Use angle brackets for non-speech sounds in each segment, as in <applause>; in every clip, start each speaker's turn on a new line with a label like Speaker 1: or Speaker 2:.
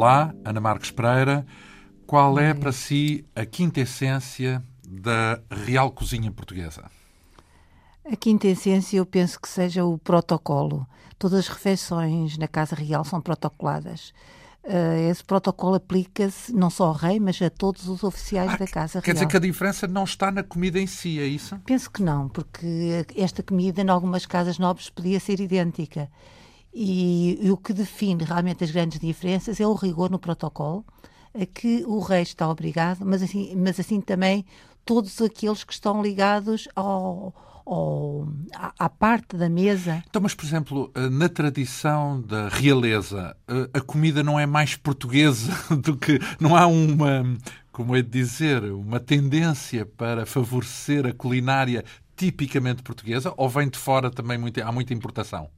Speaker 1: Olá, Ana Marques Pereira. Qual é para si a quinta essência da real cozinha portuguesa?
Speaker 2: A quinta essência eu penso que seja o protocolo. Todas as refeições na Casa Real são protocoladas. Uh, esse protocolo aplica-se não só ao rei, mas a todos os oficiais
Speaker 1: ah,
Speaker 2: da Casa
Speaker 1: quer
Speaker 2: Real.
Speaker 1: Quer dizer que a diferença não está na comida em si, é isso?
Speaker 2: Penso que não, porque esta comida em algumas casas nobres podia ser idêntica. E, e o que define realmente as grandes diferenças é o rigor no protocolo, a que o rei está obrigado, mas assim, mas assim também todos aqueles que estão ligados ao, ao, à, parte da mesa.
Speaker 1: Então, mas, por exemplo, eh, na tradição da realeza, eh, a comida não é mais portuguesa <laughs> do que. Não há uma, como é de dizer, uma tendência para favorecer a culinária tipicamente portuguesa ou vem de fora também há muita importação?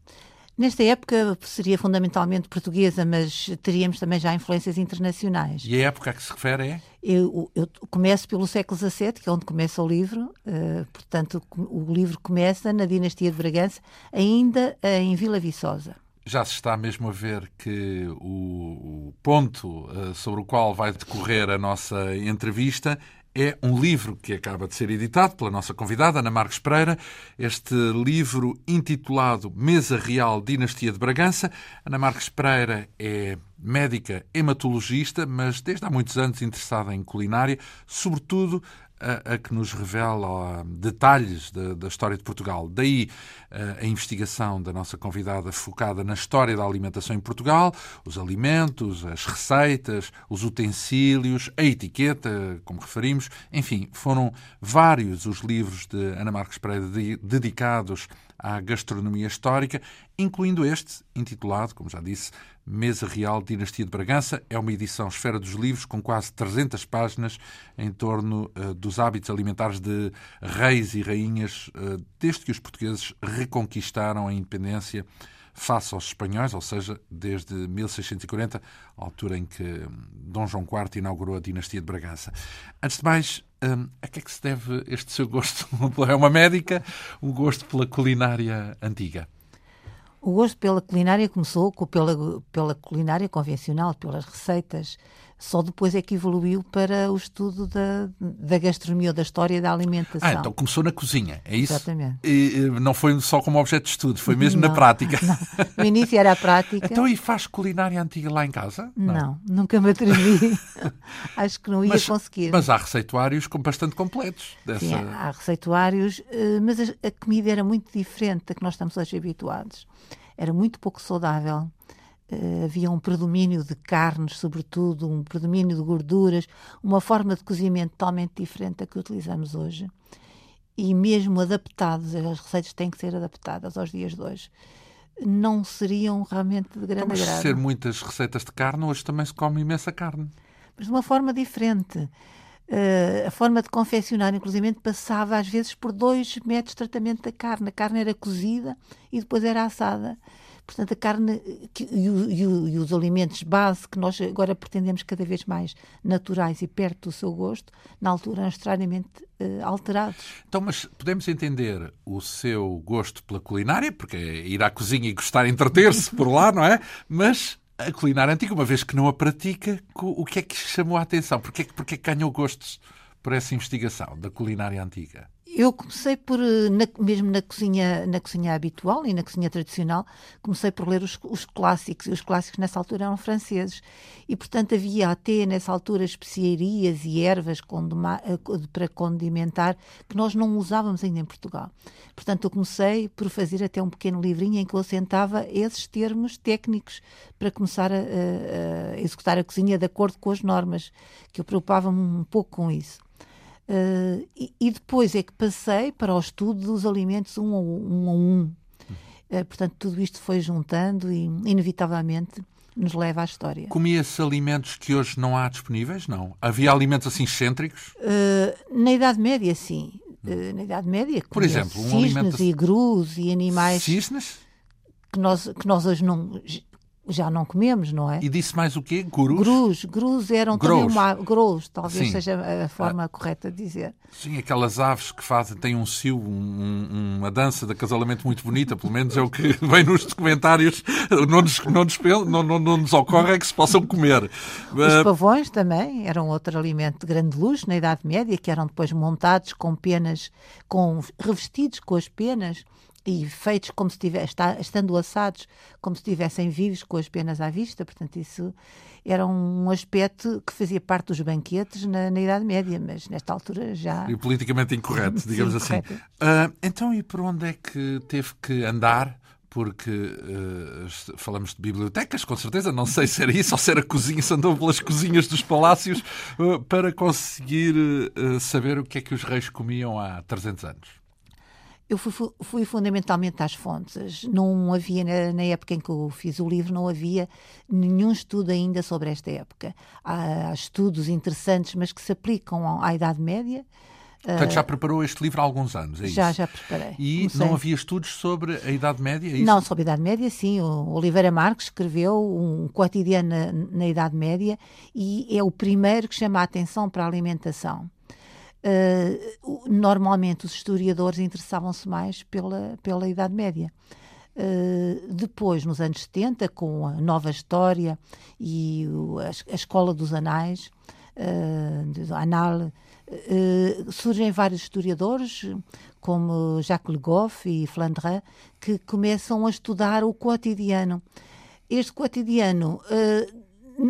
Speaker 2: Nesta época seria fundamentalmente portuguesa, mas teríamos também já influências internacionais.
Speaker 1: E a época a que se refere é?
Speaker 2: Eu, eu começo pelo século XVII, que é onde começa o livro. Uh, portanto, o, livro começa na dinastia de Bragança, ainda em Vila Viçosa.
Speaker 1: Já se está mesmo a ver que o, ponto uh, sobre o qual vai decorrer a nossa entrevista é um livro que acaba de ser editado pela nossa convidada, Ana Marques Pereira. Este livro intitulado Mesa Real Dinastia de Bragança. Ana Marques Pereira é médica hematologista, mas desde há muitos anos interessada em culinária, sobretudo a, a que nos revela detalhes da, da, história de Portugal. Daí a, a investigação da nossa convidada focada na história da alimentação em Portugal, os alimentos, as receitas, os utensílios, a etiqueta, como referimos, enfim, foram vários os livros de Ana Marques Pereira dedicados à gastronomia histórica, incluindo este, intitulado, como já disse, Mesa Real Dinastia de Bragança. É uma edição Esfera dos Livros com quase 300 páginas em torno uh, dos hábitos alimentares de reis e rainhas uh, desde que os portugueses reconquistaram a independência face aos espanhóis, ou seja, desde 1640, altura em que hum, Dom João IV inaugurou a dinastia de Bragança. Antes de mais, um, a que é que se deve este seu gosto? <laughs> É uma médica, o gosto pela culinária antiga?
Speaker 2: O gosto pela culinária começou pela, pela culinária convencional, pelas receitas só depois é que evoluiu para o estudo da, da gastronomia ou da história da alimentação.
Speaker 1: Ah, então começou na cozinha, é isso?
Speaker 2: Exatamente.
Speaker 1: E, não foi só como objeto de estudo, foi mesmo não, na prática.
Speaker 2: Não. No início era a prática.
Speaker 1: Então, e faz culinária antiga lá em casa?
Speaker 2: Não, não nunca me atrevi. <laughs> Acho que não ia
Speaker 1: mas,
Speaker 2: conseguir.
Speaker 1: Mas há receituários bastante completos. Dessa...
Speaker 2: Sim, há receituários, eh, mas a comida era muito diferente da que nós estamos hoje habituados. Era muito pouco saudável havia um predomínio de carnes, sobretudo, um predomínio de gorduras, uma forma de cozimento totalmente diferente da que utilizamos hoje. E mesmo adaptados, as receitas têm que ser adaptadas aos dias de hoje não seriam realmente de grande
Speaker 1: então,
Speaker 2: agrado.
Speaker 1: ser muitas receitas de carne, hoje também se come imensa carne.
Speaker 2: Mas de uma forma diferente. Uh, a forma de confeccionar, inclusive, passava às vezes por dois métodos de tratamento da carne. A carne era cozida e depois era assada. Portanto, a carne que, e, o, e, os alimentos base que nós agora pretendemos cada vez mais naturais e perto do seu gosto, na altura extraordinariamente uh, alterados.
Speaker 1: Então, mas podemos entender o seu gosto pela culinária, porque é ir à cozinha e gostar de entreter-se por lá, não é? Mas a culinária antiga, uma vez que não a pratica, o que é que chamou a atenção? Porquê, porquê que ganhou gostos por essa investigação da culinária antiga?
Speaker 2: Eu comecei por, eh, na, mesmo na cozinha, na cozinha habitual e na cozinha tradicional, comecei por ler os, os, clássicos, e os clássicos nessa altura eram franceses. E, portanto, havia até nessa altura especiarias e ervas condima, eh, para condimentar que nós não usávamos ainda em Portugal. Portanto, eu comecei por fazer até um pequeno livrinho em que eu assentava esses termos técnicos para começar a, a, a executar a cozinha de acordo com as normas, que eu preocupava-me um pouco com isso. Uh, e, e, depois é que passei para o estudo dos alimentos um a um. um, a um. Uh, portanto, tudo isto foi juntando e, inevitavelmente, nos leva à história.
Speaker 1: Comia-se alimentos que hoje não há disponíveis? Não. Havia alimentos assim excêntricos?
Speaker 2: Uh, na Idade Média, sim. na Idade Média,
Speaker 1: por exemplo, um
Speaker 2: cisnes
Speaker 1: alimento...
Speaker 2: e grus e animais.
Speaker 1: Cisnes?
Speaker 2: Que nós, que nós hoje não já não comemos, não é?
Speaker 1: E disse mais o quê? Gurus?
Speaker 2: Grus. Grus eram também uma... Grous, talvez
Speaker 1: Sim.
Speaker 2: seja a forma correta de dizer.
Speaker 1: Sim, aquelas aves que fazem, têm um cio, um- um- uma dança de acasalamento muito bonita, pelo menos é o que <laughs> vem nos documentários. Não nos, não nos, não, não- não nos ocorre é que se possam comer.
Speaker 2: Os
Speaker 1: Ah,
Speaker 2: pavões também eram outro alimento de grande luxo na Idade Média, que eram depois montados com penas, com, revestidos com as penas e feitos como se tivesse, estando assados, como se estivessem vivos com as penas à vista. Portanto, isso era um aspecto que fazia parte dos banquetes na, na Idade Média, mas nesta altura já.
Speaker 1: E politicamente incorreto, <laughs> digamos
Speaker 2: Sim,
Speaker 1: assim. Ah, então, e por onde é que teve que andar? Porque est- falamos de bibliotecas, com certeza, não sei se era isso ou se era cozinha, se andou pelas cozinhas dos palácios ah, para conseguir saber o que é que os reis comiam há 300 anos.
Speaker 2: Eu fui, fu- fui fundamentalmente às fontes. Não havia, na, na época em que eu fiz o livro, não havia nenhum estudo ainda sobre esta época. Há, há estudos interessantes, mas que se aplicam à, Idade Média.
Speaker 1: Portanto, já preparou este livro há alguns anos, é isso?
Speaker 2: Já, já preparei.
Speaker 1: E
Speaker 2: Comecei.
Speaker 1: não havia estudos sobre a Idade Média, é isso?
Speaker 2: Não, sobre a Idade Média, sim. O Oliveira Marques escreveu um cotidiano na, na Idade Média e é o primeiro que chama a atenção para a alimentação. Uh, normalmente os historiadores interessavam-se mais pela, pela Idade Média. Uh, depois, nos anos 70, com a nova história e o- a, a escola dos anais, uh, Anal, uh, surgem vários historiadores, como Jacques Le Goff e Flandrin, que começam a estudar o cotidiano. Este cotidiano, uh,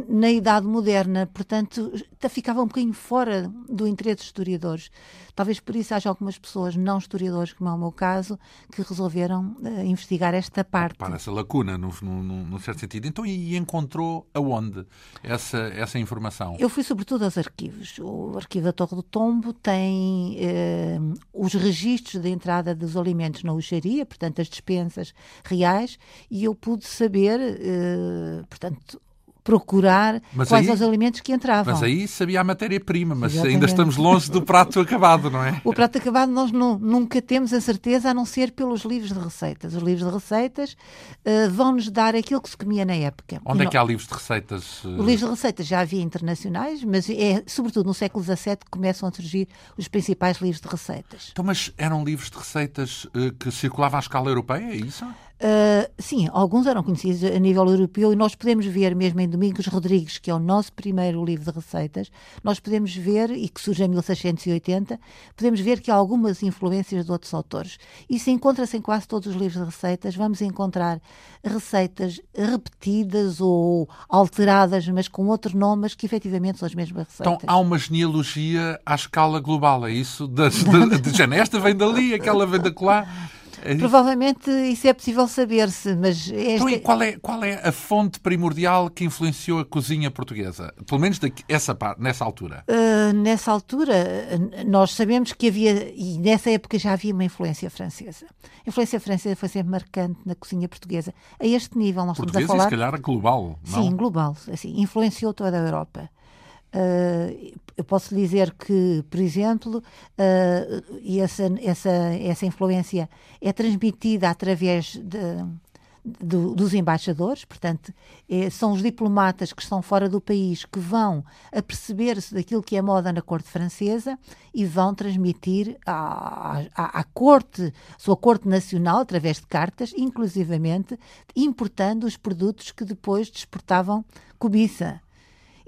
Speaker 2: na Idade Moderna, portanto, ta- ficava um bocadinho fora do interesse dos historiadores. Talvez por isso haja algumas pessoas, não historiadores, como é o meu caso, que resolveram uh, investigar esta parte.
Speaker 1: Para essa lacuna, no, no- no certo sentido. Então, e encontrou aonde essa, essa informação?
Speaker 2: Eu fui sobretudo aos arquivos. O arquivo da Torre do Tombo tem eh, os registros da entrada dos alimentos na uxaria, portanto, as dispensas reais, e eu pude saber, eh, portanto, procurar
Speaker 1: Mas
Speaker 2: quais
Speaker 1: aí-
Speaker 2: os alimentos que entravam.
Speaker 1: Mas aí sabia a matéria-prima, mas
Speaker 2: Exatamente.
Speaker 1: ainda estamos longe do prato <laughs> acabado, não é?
Speaker 2: O prato acabado nós nu- nunca temos a certeza, a não ser pelos livros de receitas. Os livros de receitas eh, vão-nos dar aquilo que se comia na época.
Speaker 1: Onde
Speaker 2: E
Speaker 1: é que há livros de receitas?
Speaker 2: Os livros de receitas já havia internacionais, mas é sobretudo no século XVII que começam a surgir os principais livros de receitas.
Speaker 1: Então, mas eram livros de receitas eh, que circulavam à escala europeia, é isso?
Speaker 2: Uh, sim, alguns eram conhecidos a nível europeu e nós podemos ver mesmo em Domingos Rodrigues, que é o nosso primeiro livro de receitas, nós podemos ver, e que surge em 1680, podemos ver que há algumas influências de outros autores. Isso encontra-se em quase todos os livros de receitas. Vamos encontrar receitas repetidas ou alteradas, mas com outro nome, mas que efetivamente são as mesmas receitas.
Speaker 1: Então há uma genealogia à escala global, é isso? Das, de, de, já esta vem dali, aquela vem da lá. É?
Speaker 2: Provavelmente isso é possível saber-se, mas esta...
Speaker 1: Então, e qual é, qual é a fonte primordial que influenciou a cozinha portuguesa? Pelo menos daqui, essa nessa altura.
Speaker 2: Uh, nessa altura, nós sabemos que havia, e nessa época já havia uma influência francesa. A influência francesa foi sempre marcante na cozinha portuguesa. A este nível, nós
Speaker 1: Portuguesa
Speaker 2: estamos a
Speaker 1: e se
Speaker 2: falar.
Speaker 1: calhar global, não?
Speaker 2: Sim, global. Assim, influenciou toda a Europa. Uh, eu posso dizer que, por exemplo, uh, essa, essa, essa influência é transmitida através de, do- dos embaixadores, portanto, eh, são os diplomatas que estão fora do país que vão a perceber-se daquilo que é moda na corte francesa e vão transmitir à, à, à corte, sua corte nacional, através de cartas, inclusivamente importando os produtos que depois desportavam cobiça.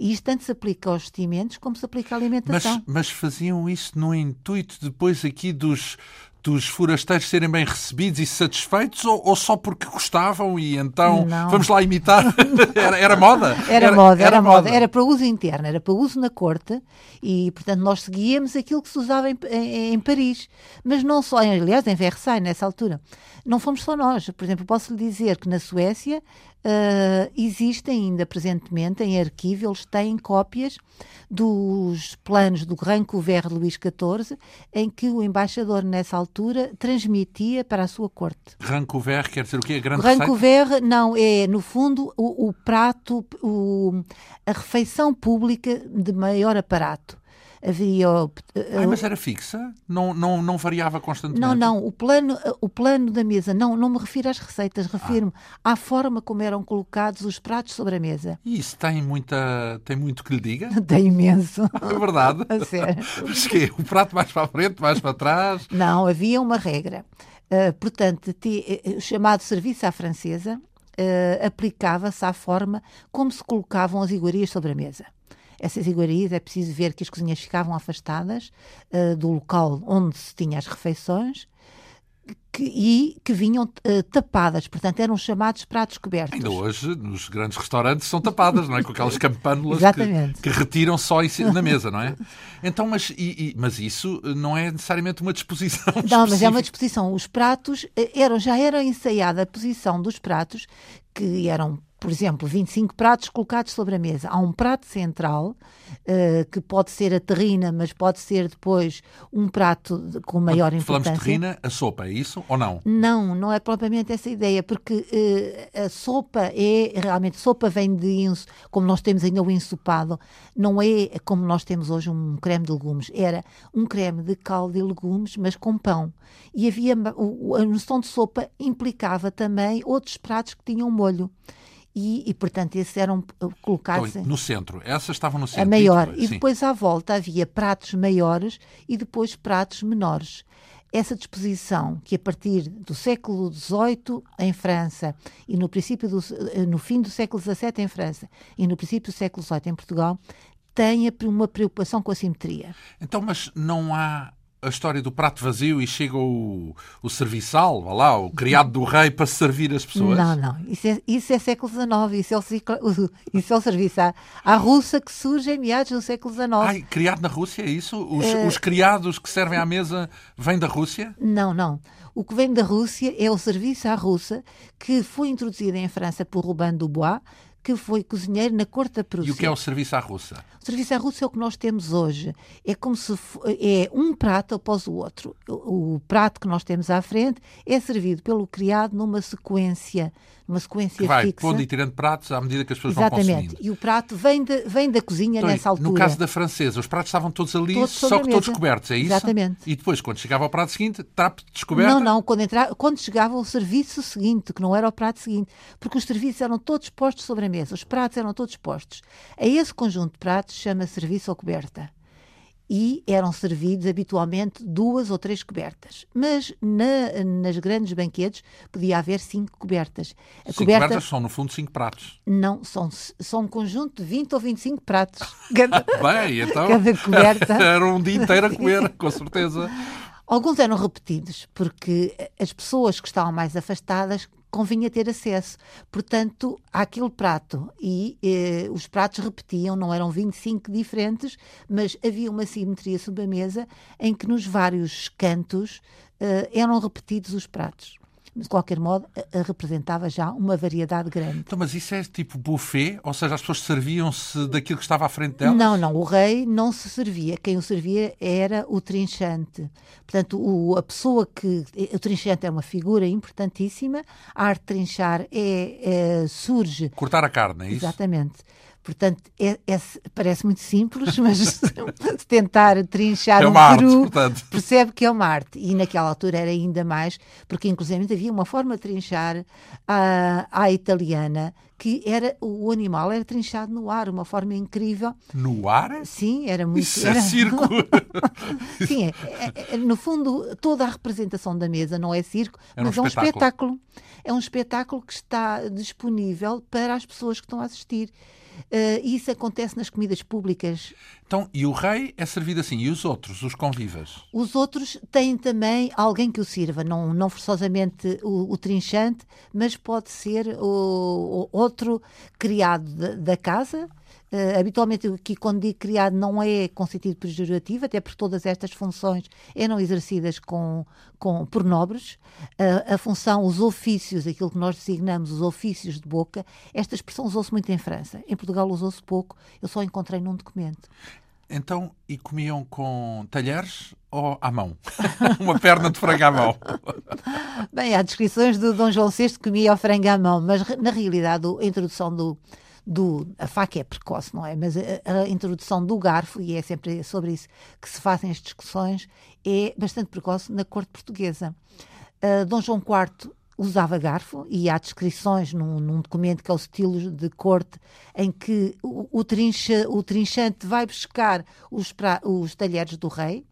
Speaker 2: E isto tanto se aplica aos vestimentos como se aplica à
Speaker 1: Mas,
Speaker 2: alimentação.
Speaker 1: mas faziam isso no intuito depois aqui dos, dos forasteiros serem bem recebidos e satisfeitos ou, ou só porque gostavam e então
Speaker 2: Não.
Speaker 1: vamos lá imitar? <laughs> era, era moda?
Speaker 2: Era, moda, era, moda. Era para uso interno, era para uso na corte e, portanto, nós seguíamos aquilo que se usava em, em- em Paris. Mas não só, aliás, em Versailles, nessa altura. Não fomos só nós. Por exemplo, posso lhe dizer que na Suécia ah, existem ainda presentemente em arquivo, eles têm cópias dos planos do Grand Couvert de Luís XIV, em que o embaixador, nessa altura, transmitia para a sua corte.
Speaker 1: Rancouvert quer dizer o quê? A grande?
Speaker 2: Couvert, não, é no fundo o, o prato, o- a refeição pública de maior aparato. Havia.
Speaker 1: Ah, mas era fixa? Não, não, não variava constantemente?
Speaker 2: Não, não. O plano, o plano da mesa, não, não me refiro às receitas, refiro-me ah. à forma como eram colocados os pratos sobre a mesa.
Speaker 1: E isso tem, muita, tem muito que lhe diga? <laughs>
Speaker 2: Tem imenso. <laughs>
Speaker 1: É verdade? <laughs>
Speaker 2: A sério.
Speaker 1: Mas que O prato mais para a frente, mais para trás?
Speaker 2: Não, havia uma regra. Uh, portanto, o chamado serviço à francesa uh, aplicava-se à forma como se colocavam as iguarias sobre a mesa. Essas iguarias é preciso ver que as cozinhas ficavam afastadas uh, do local onde se tinha as refeições que, e que vinham uh, tapadas, portanto eram chamados pratos cobertos.
Speaker 1: Ainda hoje, nos grandes restaurantes, são tapadas, não é? Com aquelas campânulas que, que, retiram só na mesa, não é? Então, mas, e, e, mas isso não é necessariamente uma disposição <laughs>
Speaker 2: Não, específica. mas é uma disposição. Os pratos, eh, eram, já era ensaiada a posição dos pratos, que eram por exemplo, 25 pratos colocados sobre a mesa. Há um prato central, uh, que pode ser a terrina, mas pode ser depois um prato de, com maior Quando importância.
Speaker 1: Falamos de terrina, a sopa, é isso ou não?
Speaker 2: Não, não é propriamente essa ideia, porque uh, a sopa é, realmente, sopa vem de, como nós temos ainda o ensopado, não é como nós temos hoje um creme de legumes. Era um creme de caldo e legumes, mas com pão. E havia, a noção de sopa implicava também outros pratos que tinham molho e, e, portanto, esses eram eh, colocados
Speaker 1: então, no centro. Essas estavam no centro.
Speaker 2: A maior. E depois, e depois à volta havia pratos maiores e depois pratos menores. Essa disposição que a partir do século XVIII em França e no princípio do, eh, no fim do século XVII em França e no princípio do século XVIII em Portugal tem uma preocupação com a simetria.
Speaker 1: Então, mas não há a história do prato vazio e chega o, o serviçal, lá, o criado do rei para servir as pessoas?
Speaker 2: Não, não. Isso é, isso é século XIX. Isso é o, <laughs> isso é o serviço à, à russa que surge em meados do século XIX.
Speaker 1: Ai, criado na Rússia, é isso? Os, uh... os criados que servem à mesa vêm da Rússia?
Speaker 2: Não, não. O que vem da Rússia é o serviço à russa que foi introduzido em França por Robin Dubois, que foi cozinheiro na corte da Prússia.
Speaker 1: E o que é o serviço à russa?
Speaker 2: O serviço à russa é o que nós temos hoje. É como se é um prato após o outro. O, o prato que nós temos à frente é servido pelo criado numa sequência uma sequência
Speaker 1: que vai
Speaker 2: fixa.
Speaker 1: pondo e tirando pratos à medida que as pessoas
Speaker 2: Exatamente.
Speaker 1: vão consumindo.
Speaker 2: E o prato vem, de, vem da cozinha
Speaker 1: então,
Speaker 2: nessa altura.
Speaker 1: No caso da francesa, os pratos estavam todos ali, todos só que todos cobertos, é isso?
Speaker 2: Exatamente.
Speaker 1: E depois, quando chegava ao prato seguinte, trapo descoberto?
Speaker 2: Não, não. Quando, entrava, quando chegava ao serviço seguinte, que não era o prato seguinte, porque os serviços eram todos postos sobre a mesa, os pratos eram todos postos. A esse conjunto de pratos chama serviço ou coberta e eram servidos habitualmente duas ou três cobertas. Mas na, nas grandes banquetes podia haver cinco cobertas.
Speaker 1: A cinco coberta... cobertas são, no fundo, cinco pratos.
Speaker 2: Não, são, são um conjunto de 20 ou 25 pratos. <laughs>
Speaker 1: Cada, Bem, então
Speaker 2: cada coberta. <laughs>
Speaker 1: era um dia inteiro a comer, com certeza.
Speaker 2: Alguns eram repetidos, porque as pessoas que estavam mais afastadas convinha ter acesso. Portanto, àquele prato. E eh, os pratos repetiam, não eram 25 diferentes, mas havia uma simetria sobre a mesa em que nos vários cantos eh, eram repetidos os pratos de qualquer modo, representava já uma variedade grande.
Speaker 1: Então, mas isso é tipo buffet? Ou seja, as pessoas serviam-se daquilo que estava à frente delas?
Speaker 2: Não, não. O rei não se servia. Quem o servia era o trinchante. Portanto, o, a pessoa que... O trinchante é uma figura importantíssima. A arte de trinchar é, é surge...
Speaker 1: Cortar a carne, é isso?
Speaker 2: Exatamente. Portanto, é, é, parece muito simples, <laughs> mas se tentar trinchar
Speaker 1: é
Speaker 2: um
Speaker 1: peru,
Speaker 2: percebe que é uma arte. E naquela altura era ainda mais, porque inclusive havia uma forma de trinchar à, à italiana, que era o animal era trinchado no ar, uma forma incrível.
Speaker 1: No ar?
Speaker 2: Sim, era muito.
Speaker 1: Isso
Speaker 2: era...
Speaker 1: é circo! <laughs>
Speaker 2: Sim, é, é, é, no fundo, toda a representação da mesa não é circo,
Speaker 1: é
Speaker 2: mas
Speaker 1: um
Speaker 2: é um espetáculo. É um espetáculo que está disponível para as pessoas que estão a assistir. Uh, isso acontece nas comidas públicas.
Speaker 1: Então, e o rei é servido assim? E os outros, os convivas?
Speaker 2: Os outros têm também alguém que o sirva, não, não forçosamente o, o trinchante, mas pode ser o, o outro criado da, da casa, Uh, habitualmente aqui quando digo criado não é com sentido pejorativo, até porque todas estas funções eram exercidas com, com, por nobres. Uh, a função, os ofícios, aquilo que nós designamos os ofícios de boca, esta expressão usou-se muito em França. Em Portugal usou-se pouco, eu só encontrei num documento.
Speaker 1: Então, e comiam com talheres ou à mão? <laughs> Uma perna de frango à mão?
Speaker 2: Bem, há descrições do Dom João VI que comia o frango à mão, mas na realidade a introdução do, do. A faca é precoce, não é? Mas a, a, introdução do garfo, e é sempre sobre isso que se fazem as discussões, é bastante precoce na corte portuguesa. Uh, Dom João IV usava garfo e há descrições num, num, documento que é o estilo de corte em que o, o, trincha, o trinchante vai buscar os, pra, os talheres do rei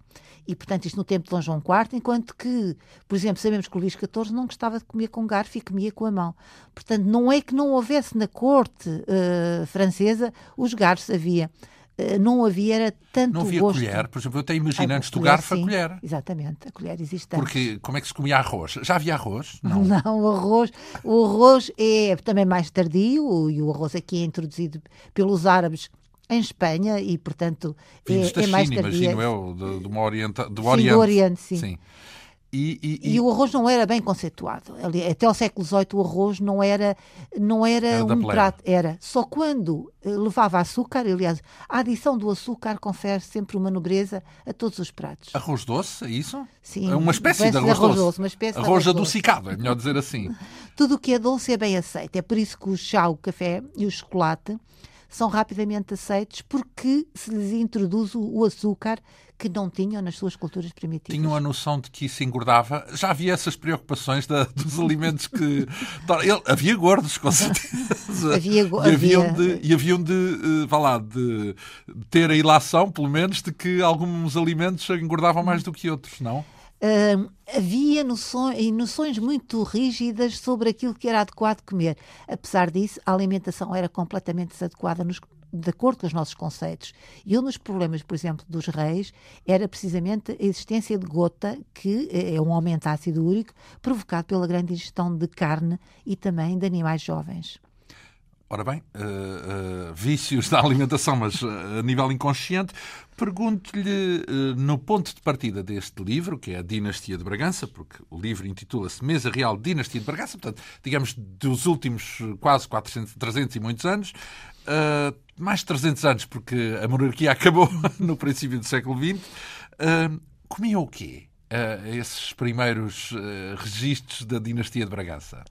Speaker 2: e, portanto, isto no tempo de Dom João IV, enquanto que, por exemplo, sabemos que o Luís XIV não gostava de comer com garfo e comia com a mão. Portanto, não é que não houvesse na corte uh, francesa os garfos, havia. Uh, não havia era tanto
Speaker 1: Não havia
Speaker 2: gosto.
Speaker 1: colher, por exemplo, eu até imagino antes do garfo sim, a colher.
Speaker 2: Exatamente, a colher existe
Speaker 1: Porque como é que se comia arroz? Já havia arroz? <laughs>
Speaker 2: Não, não o arroz, o arroz é também mais tardio e o arroz aqui é introduzido pelos árabes em Espanha e, portanto, é, é mais
Speaker 1: China,
Speaker 2: tardia.
Speaker 1: imagino eu, de, de uma orienta, do
Speaker 2: sim,
Speaker 1: Oriente.
Speaker 2: do Oriente, sim.
Speaker 1: sim.
Speaker 2: E, e, e, o arroz não era bem conceituado. Até ao século XVIII o arroz não era, não era, era um prato. Era só quando eh, levava açúcar, aliás, a adição do açúcar confere sempre uma nobreza a todos os pratos.
Speaker 1: Arroz doce, é isso?
Speaker 2: Sim.
Speaker 1: É uma espécie, de arroz, arroz doce.
Speaker 2: Uma espécie
Speaker 1: arroz, arroz adocicado, doce. é melhor dizer assim. <laughs>
Speaker 2: Tudo o que é doce é bem aceito. É por isso que o chá, o café e o chocolate são rapidamente aceitos porque se lhes introduz o açúcar que não tinham nas suas culturas primitivas.
Speaker 1: Tinham a noção de que isso engordava? Já havia essas preocupações da, dos alimentos que. Ele, havia gordos, com certeza.
Speaker 2: Havia,
Speaker 1: e haviam de, e haviam de, uh, vá lá, de ter a ilação, pelo menos, de que alguns alimentos engordavam mais do que outros, não?
Speaker 2: Uh, havia noções, noções muito rígidas sobre aquilo que era adequado comer. Apesar disso, a alimentação era completamente desadequada nos, de acordo com os nossos conceitos. E um dos problemas, por exemplo, dos reis era precisamente a existência de gota, que é um aumento ácido úrico provocado pela grande ingestão de carne e também de animais jovens.
Speaker 1: Ora bem, uh, uh, vícios <laughs> da alimentação, mas uh, a nível inconsciente. Pergunto-lhe, no ponto de partida deste livro, que é a Dinastia de Bragança, porque o livro intitula-se Mesa Real Dinastia de Bragança, portanto, digamos, dos últimos quase 400, 300 e muitos anos, mais de 300 anos, porque a monarquia <laughs> acabou <laughs> no princípio do século XX, comiam o quê? esses primeiros registros da Dinastia de Bragança?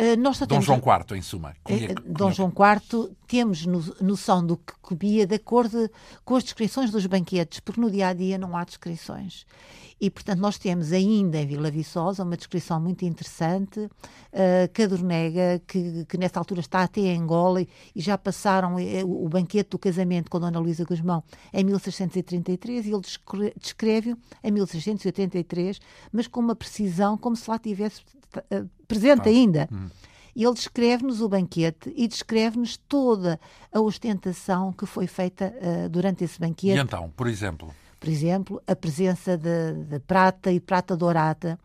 Speaker 2: Uh, nós
Speaker 1: Dom João IV, em suma. Comia,
Speaker 2: uh, Dom João IV, temos no, noção do que comia de acordo com as descrições dos banquetes, porque no dia a dia não há descrições. E, portanto, nós temos ainda em Vila Viçosa uma descrição muito interessante, uh, Cadornega, que, que nessa altura está até em Angola e, e já passaram uh, o banquete do casamento com Dona Luísa Guzmão em 1633 e ele descreve-o em 1683, mas com uma precisão como se lá tivesse uh, presente tá. ainda. Hum. Ele descreve-nos o banquete e descreve-nos toda a ostentação que foi feita uh, durante esse banquete.
Speaker 1: E então, por exemplo?
Speaker 2: Por exemplo, a presença de, de prata e prata dourada,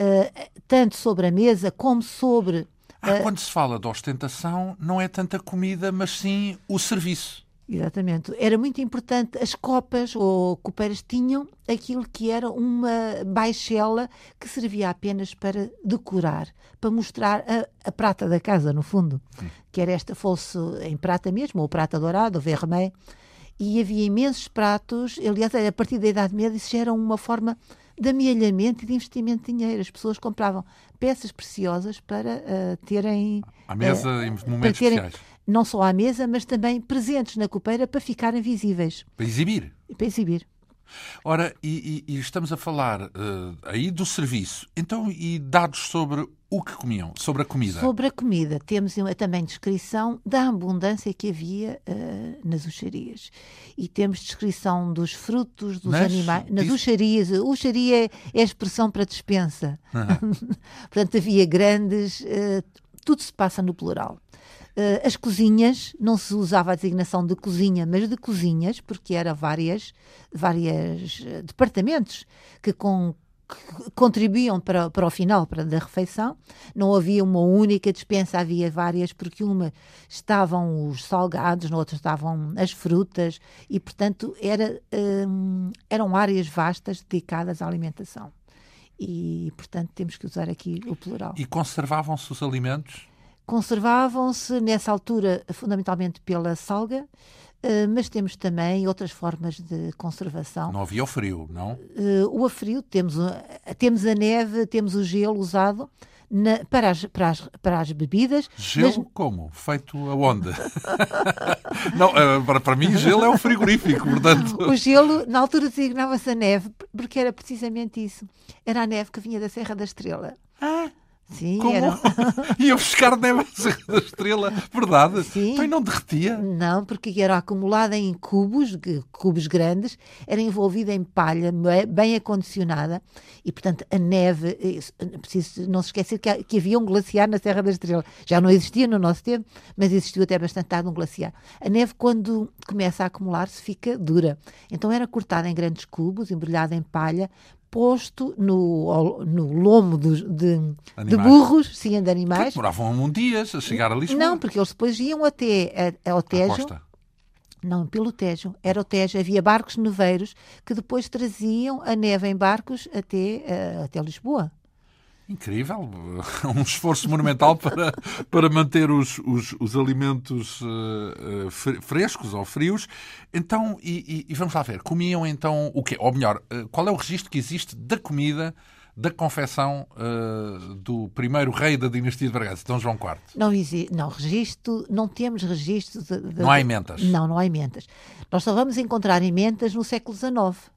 Speaker 2: uh, tanto sobre a mesa como sobre.
Speaker 1: Ah, quando se fala de ostentação, não é tanta comida, mas sim o serviço.
Speaker 2: Exatamente. Era muito importante. As copas ou copeiras tinham aquilo que era uma baixela que servia apenas para decorar, para mostrar a, a prata da casa, no fundo. Sim. Quer esta fosse em prata mesmo, ou prata dourada, ou vermelho. E havia imensos pratos. Aliás, a partir da Idade Média, isso já era uma forma de amealhamento e de investimento de dinheiro. As pessoas compravam peças preciosas para uh, terem.
Speaker 1: À mesa uh, em momentos terem, especiais
Speaker 2: não só à mesa, mas também presentes na copeira para ficarem visíveis.
Speaker 1: Para exibir.
Speaker 2: Para exibir.
Speaker 1: Ora, e, e, e estamos a falar uh, aí do serviço. Então, e dados sobre o que comiam, sobre a comida?
Speaker 2: Sobre a comida, temos também descrição da abundância que havia uh, nas uxarias. E temos descrição dos frutos, dos nas, animais. Nas isso... uxarias. Uxaria é, a expressão para dispensa. <laughs> Portanto, havia grandes. Uh, tudo se passa no plural. Uh, as cozinhas, não se usava a designação de cozinha, mas de cozinhas, porque era várias, várias departamentos que, com, que contribuíam para, para o final para da refeição. Não havia uma única dispensa, havia várias, porque uma estavam os salgados, na outra estavam as frutas, e portanto era, um, eram áreas vastas dedicadas à alimentação. E portanto temos que usar aqui o plural.
Speaker 1: E conservavam-se os alimentos?
Speaker 2: Conservavam-se nessa altura fundamentalmente pela salga, mas temos também outras formas de conservação.
Speaker 1: Não havia o frio, não?
Speaker 2: Uh, o frio, temos, temos a neve, temos o gelo usado, na, para, as, para, as, para as bebidas.
Speaker 1: Gelo
Speaker 2: mas...
Speaker 1: como? Feito aonde? <laughs> não, eh, para, para mim, gelo é um frigorífico, portanto. <laughs>
Speaker 2: O gelo, na altura, designava-se a neve, porque era precisamente isso. Era a neve que vinha da Serra da Estrela.
Speaker 1: Ah,
Speaker 2: Sim,
Speaker 1: Como?
Speaker 2: era. <laughs>
Speaker 1: Ia buscar neve à <laughs> Serra da Estrela, verdade?
Speaker 2: Sim.
Speaker 1: Então e não derretia?
Speaker 2: Não, porque era acumulada em cubos, cubos grandes, era envolvida em palha bem- acondicionada e, portanto, a neve, isso, preciso não se esquecer que, que havia um glaciar na Serra da Estrela. Já não existia no nosso tempo, mas existiu até bastante tarde um glaciar. A neve, quando começa a acumular-se, fica dura. Então era cortada em grandes cubos, embrulhada em palha, posto no, no lomo dos- de, de burros, sim, de
Speaker 1: Porque
Speaker 2: animais.
Speaker 1: demoravam um dia a chegar a Lisboa.
Speaker 2: Não, porque eles depois iam até a- ao Tejo.
Speaker 1: costa.
Speaker 2: Não, pelo Tejo. Era o Tejo. Havia barcos neveiros que depois traziam a neve em barcos até, eh, até Lisboa.
Speaker 1: Incrível, <laughs> um esforço monumental para, para manter os, os, os alimentos fre- frescos ou frios. Então, e, e- vamos lá ver, comiam então o quê? Ou melhor, eh, qual é o registro que existe da comida, da confecção eh, do primeiro rei da dinastia de Bragança, Dom João IV?
Speaker 2: Não existe, não, registro, não temos registro de, de-
Speaker 1: Não há emendas?
Speaker 2: Não, não há emendas. Nós só vamos encontrar emendas no século XIX.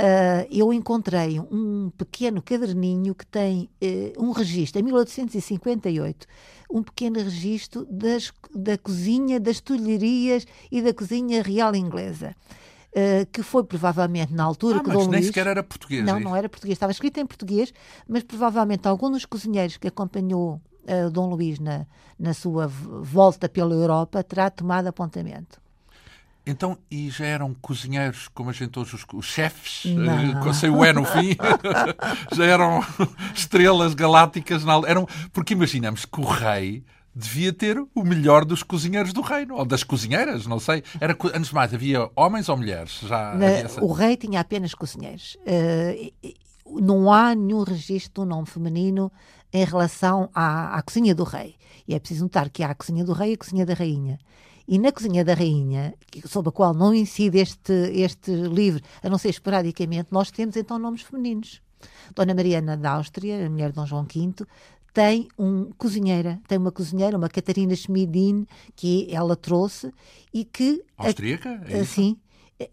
Speaker 2: Ah, eu encontrei um pequeno caderninho que tem eh, um registro, em 1858, um pequeno registro das, da cozinha, das tulherias e da cozinha real inglesa, ah, que foi provavelmente na altura
Speaker 1: Ah,
Speaker 2: que
Speaker 1: mas
Speaker 2: Dom
Speaker 1: nem
Speaker 2: Luís...
Speaker 1: sequer era português.
Speaker 2: Não,
Speaker 1: é
Speaker 2: não era português. Estava escrito em português, mas provavelmente algum dos cozinheiros que acompanhou eh, Dom Luís na, na sua volta pela Europa terá tomado apontamento.
Speaker 1: Então, e já eram cozinheiros, como a gente hoje, os, os chefes,
Speaker 2: Não.
Speaker 1: com sem o E no fim, <laughs> já eram estrelas galácticas, na, eram, porque imaginamos que o rei devia ter o melhor dos cozinheiros do reino, ou das cozinheiras, não sei. Era, antes de mais, havia homens ou mulheres? Já
Speaker 2: Na-
Speaker 1: essa-
Speaker 2: o rei tinha apenas cozinheiros. E- não há nenhum registro do nome feminino em relação à, à cozinha do rei. E é preciso notar que há a cozinha do rei e a cozinha da rainha. E na cozinha da rainha, que- sob a qual não incide este, este livro, a não ser esporadicamente, nós temos então nomes femininos. Dona Mariana da Áustria, a mulher de Dom João V, tem um cozinheira, tem uma cozinheira, uma Catarina Schmidin, que ela trouxe e que
Speaker 1: Austríaca? É isso?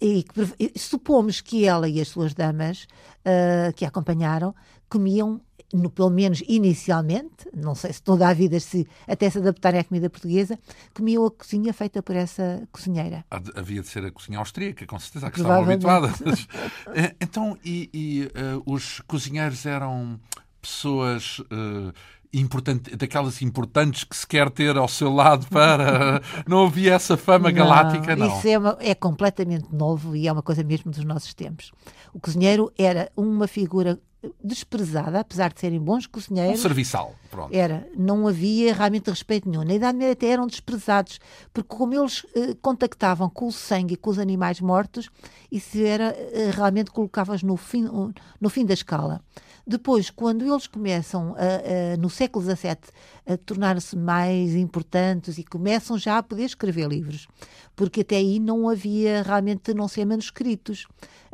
Speaker 2: E, e supomos que ela e as suas damas ah, que a acompanharam comiam, no, pelo menos inicialmente, não sei se toda a vida se até se adaptarem à comida portuguesa, comiam a cozinha feita por essa cozinheira.
Speaker 1: Havia de ser a cozinha austríaca, com certeza, a que estavam habituadas. <laughs> Eh, então, e, e, eh, os cozinheiros eram pessoas eh, importante- daquelas importantes que se quer ter ao seu lado para. <laughs> Não havia essa fama galáctica, não.
Speaker 2: Isso é, uma- é completamente novo e é uma coisa mesmo dos nossos tempos. O cozinheiro era uma figura desprezada, apesar de serem bons
Speaker 1: Um
Speaker 2: cozinheiros.
Speaker 1: serviçal, pronto.
Speaker 2: Era, não havia realmente respeito nenhum. Na Idade Média até eram desprezados, porque como eles eh, contactavam com o sangue e com os animais mortos, isso era eh, realmente colocava-os no fim, no fim da escala. Depois, quando eles começam, a- a, no século XVII, a tornar-se mais importantes e começam já a poder escrever livros, porque até aí não havia realmente, não ser manuscritos.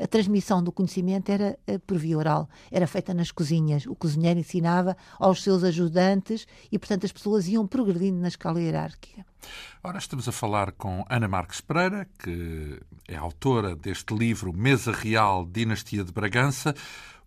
Speaker 2: A transmissão do conhecimento era eh, por via oral, era feita nas cozinhas. O cozinheiro ensinava aos seus ajudantes e, portanto, as pessoas iam progredindo na escala hierárquica.
Speaker 1: Ora, estamos a falar com Ana Marques Pereira, que é autora deste livro Mesa Real, Dinastia de Bragança,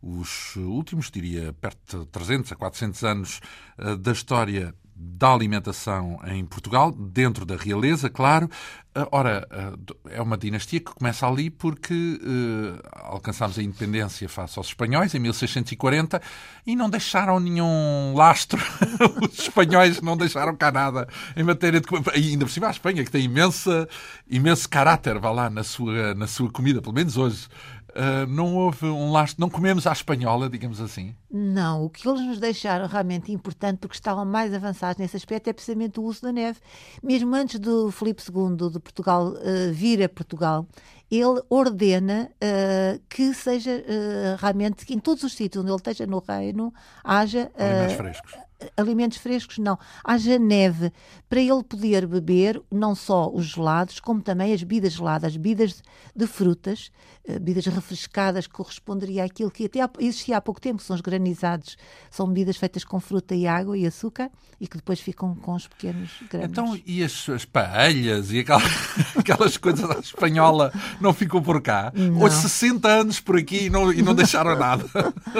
Speaker 1: os últimos, diria, perto de 300 a 400 anos eh, da história da alimentação em Portugal, dentro da realeza, claro. Eh, Ora, eh, é uma dinastia que começa ali porque eh, alcançámos a independência face aos espanhóis em 1640 e não deixaram nenhum lastro. <laughs> Os espanhóis não deixaram cá nada em matéria de. E ainda por cima a Espanha, que tem imensa, imenso caráter, vá lá, na sua, na sua comida, pelo menos hoje. Eh, não houve um lastro, não comemos à espanhola, digamos assim.
Speaker 2: Não, o que eles nos deixaram realmente importante, porque estavam mais avançados nesse aspecto, é precisamente o uso da neve. Mesmo antes do Filipe II de Portugal eh, vir a Portugal, ele ordena eh, que seja eh, realmente, que em todos os sítios onde ele esteja no reino, haja
Speaker 1: Alimentos frescos.
Speaker 2: alimentos frescos, não. Haja neve para ele poder beber não só os gelados, como também as bebidas geladas, bebidas de frutas, bebidas refrescadas, que corresponderia àquilo que até existia há pouco tempo, são os granizados são bebidas feitas com fruta e água e açúcar e que depois ficam com os pequenos grãos.
Speaker 1: Então, e as, as paelhas e aquelas, <laughs> aquelas coisas à espanhola não ficam por cá?
Speaker 2: Não.
Speaker 1: Ou 60 anos por aqui e não, e não deixaram nada?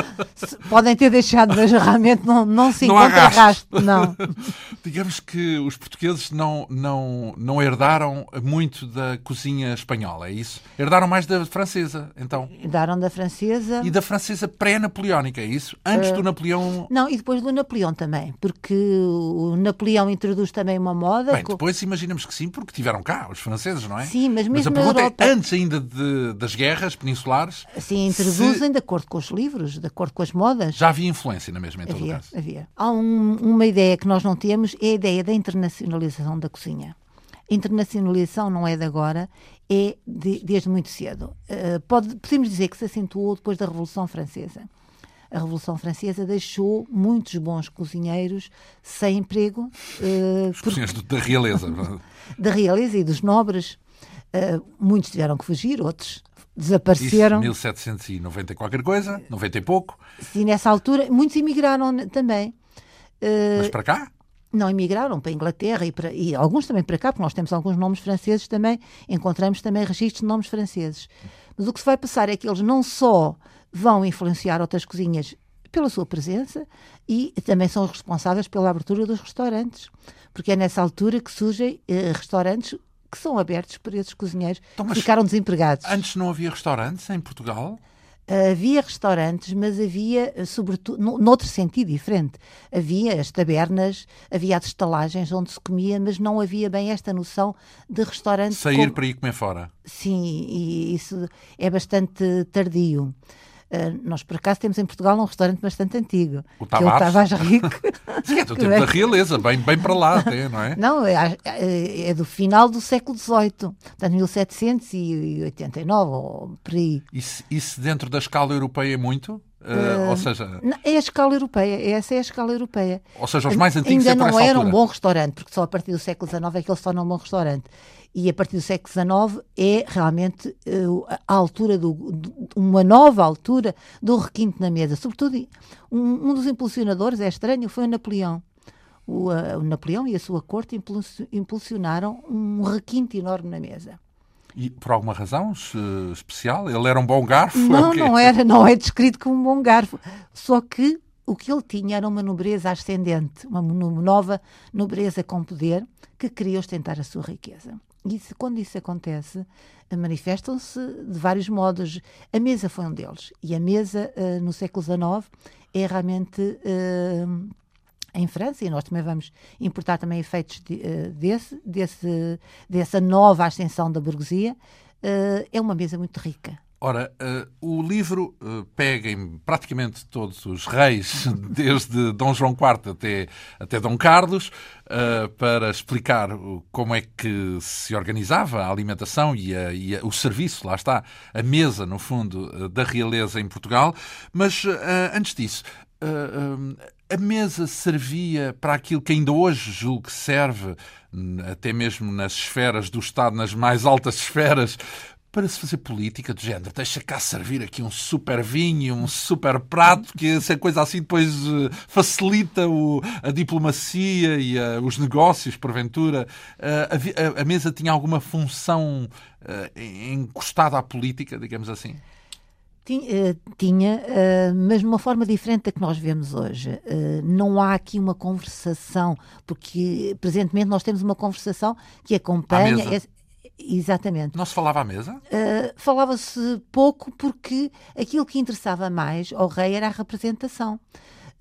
Speaker 1: <laughs>
Speaker 2: Podem ter deixado, mas realmente não, não se
Speaker 1: Não
Speaker 2: encontra
Speaker 1: rastro.
Speaker 2: Não. <laughs>
Speaker 1: Digamos que os portugueses não, não, não herdaram muito da cozinha espanhola, é isso? Herdaram mais da francesa, então.
Speaker 2: Daram da francesa.
Speaker 1: E da francesa pré-napoleónica, é isso? Antes
Speaker 2: Eh,
Speaker 1: do Napoleão.
Speaker 2: Não, e depois do Napoleão também, porque o Napoleão introduz também uma moda.
Speaker 1: Bem,
Speaker 2: co-
Speaker 1: depois imaginamos que sim, porque tiveram cá os franceses, não é?
Speaker 2: Sim, mas
Speaker 1: Mas a
Speaker 2: mesmo
Speaker 1: pergunta
Speaker 2: Europa.
Speaker 1: é, antes ainda de- das guerras peninsulares,
Speaker 2: Assim, introduzem de acordo com os livros, de acordo com as modas.
Speaker 1: já havia influência na mesma, em todo o
Speaker 2: Havia,
Speaker 1: caso.
Speaker 2: havia. Há um- uma ideia que nós não temos, é a ideia da internacionalização da cozinha. A internacionalização não é de agora, é de- desde muito cedo. Eh, pode- podemos dizer que se acentuou depois da Revolução Francesa. A Revolução Francesa deixou muitos bons cozinheiros sem emprego, eh,
Speaker 1: Os cozinheiros do- da realeza. <laughs>
Speaker 2: da realeza e dos nobres. Eh, muitos tiveram que fugir, outros
Speaker 1: Isso,
Speaker 2: desapareceram.
Speaker 1: 1790 e qualquer coisa, 90 e pouco,
Speaker 2: E nessa altura, muitos emigraram também. Eh,
Speaker 1: mas para cá?
Speaker 2: Não emigraram para a Inglaterra e, para- e alguns também para cá, porque nós temos alguns nomes franceses também, encontramos também registros de nomes franceses. Mas o que se vai passar é que eles não só vão influenciar outras cozinhas pela sua presença e também são os responsáveis pela abertura dos restaurantes, porque é nessa altura que surgem eh, restaurantes que são abertos por esses cozinheiros
Speaker 1: Então,
Speaker 2: que ficaram desempregados.
Speaker 1: Antes não havia restaurantes em Portugal?
Speaker 2: Havia restaurantes, mas havia, eh, sobretudo, no- noutro sentido diferente. Havia as tabernas, havia as estalagens onde se comia, mas não havia bem esta noção de restaurante.
Speaker 1: Sair
Speaker 2: como-
Speaker 1: para ir comer fora?
Speaker 2: Sim, e isso é bastante tardio. Eh, nós, por acaso, temos em Portugal um restaurante bastante antigo,
Speaker 1: O
Speaker 2: que é o
Speaker 1: Tavares?
Speaker 2: Tavares Rico. <laughs>
Speaker 1: Sim, é do tempo da realeza, bem, bem para lá até, não é?
Speaker 2: Não, é, é- é do final do século XVIII, portanto, 1789, ou por aí.
Speaker 1: Isso, isso dentro da escala europeia é muito? Uh, ou seja,
Speaker 2: É a escala europeia, essa é a escala europeia.
Speaker 1: ou seja, os mais antigos
Speaker 2: Ainda
Speaker 1: é
Speaker 2: não
Speaker 1: essa
Speaker 2: era um
Speaker 1: altura.
Speaker 2: bom restaurante, porque só a partir do século XIX é que ele se torna um bom restaurante. E a partir do século XIX é realmente eh, a altura, do, do- uma nova altura do requinte na mesa. Sobretudo, um, um dos impulsionadores, é estranho, foi o Napoleão. O, eh, o Napoleão e a sua corte impulsi- impulsionaram um requinte enorme na mesa.
Speaker 1: E por alguma razão especial? Ele era um bom garfo? é
Speaker 2: Não, não era, não é descrito como um bom garfo. Só que o que ele tinha era uma nobreza ascendente, uma no- nova nobreza com poder que queria ostentar a sua riqueza. E isso- quando isso acontece, eh, manifestam-se de vários modos. A mesa foi um deles. E a mesa, eh, no século XIX, é realmente. eh, em França, e nós também vamos importar também efeitos de- eh, desse, desse, dessa nova ascensão da burguesia, é uma mesa muito rica.
Speaker 1: Ora, eh, o livro eh, pega em praticamente todos os reis, <laughs> desde Dom João IV até, até Dom Carlos, eh, para explicar como é que se organizava a alimentação e, a- e a- o serviço, lá está, a mesa, no fundo, da realeza em Portugal. Mas, antes disso, a mesa servia para aquilo que ainda hoje julgo que serve, até mesmo nas esferas do Estado, nas mais altas <laughs> esferas, para se fazer política do género. Deixa cá servir aqui um super vinho, um super prato, que essa coisa assim depois eh, facilita o- a diplomacia e eh, os negócios, porventura. Eh, havia- a, a mesa tinha alguma função eh, encostada à política, digamos assim?
Speaker 2: Tinha, mas de uma forma diferente da que nós vemos hoje. Não há aqui uma conversação, porque presentemente nós temos uma conversação que acompanha. Exatamente.
Speaker 1: Não se falava à mesa?
Speaker 2: Uh, Falava-se pouco porque aquilo que interessava mais ao rei era a representação.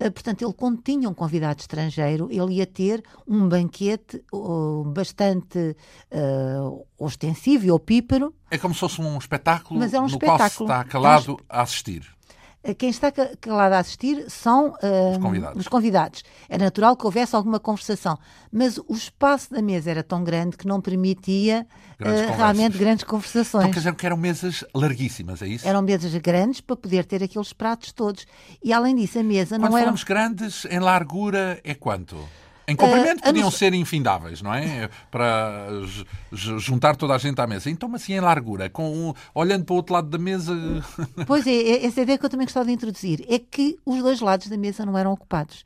Speaker 2: Uh, portanto, ele, quando tinha um convidado estrangeiro, ele ia ter um banquete uh, bastante uh, ostensivo e opíparo.
Speaker 1: É como se fosse um espetáculo
Speaker 2: Mas é um
Speaker 1: no qual se
Speaker 2: espetáculo.
Speaker 1: está calado a assistir.
Speaker 2: Uh, Quem está ca- calado a assistir são uh,
Speaker 1: Os convidados.
Speaker 2: os convidados. Era natural que houvesse alguma conversação, mas o espaço da mesa era tão grande que não permitia
Speaker 1: Grandes
Speaker 2: uh, realmente grandes conversações.
Speaker 1: Então quer dizer que eram mesas larguíssimas, é isso?
Speaker 2: Eram mesas grandes para poder ter aqueles pratos todos. E além disso, a mesa
Speaker 1: Quando
Speaker 2: não era.
Speaker 1: falamos grandes, em largura é quanto? Em comprimento uh, podiam ser infindáveis, não é? Para juntar toda a gente à mesa. Então, assim, em largura, com um, olhando para o outro lado da mesa. <laughs>
Speaker 2: Pois é, é, essa ideia que eu também gostava de introduzir é que os dois lados da mesa não eram ocupados.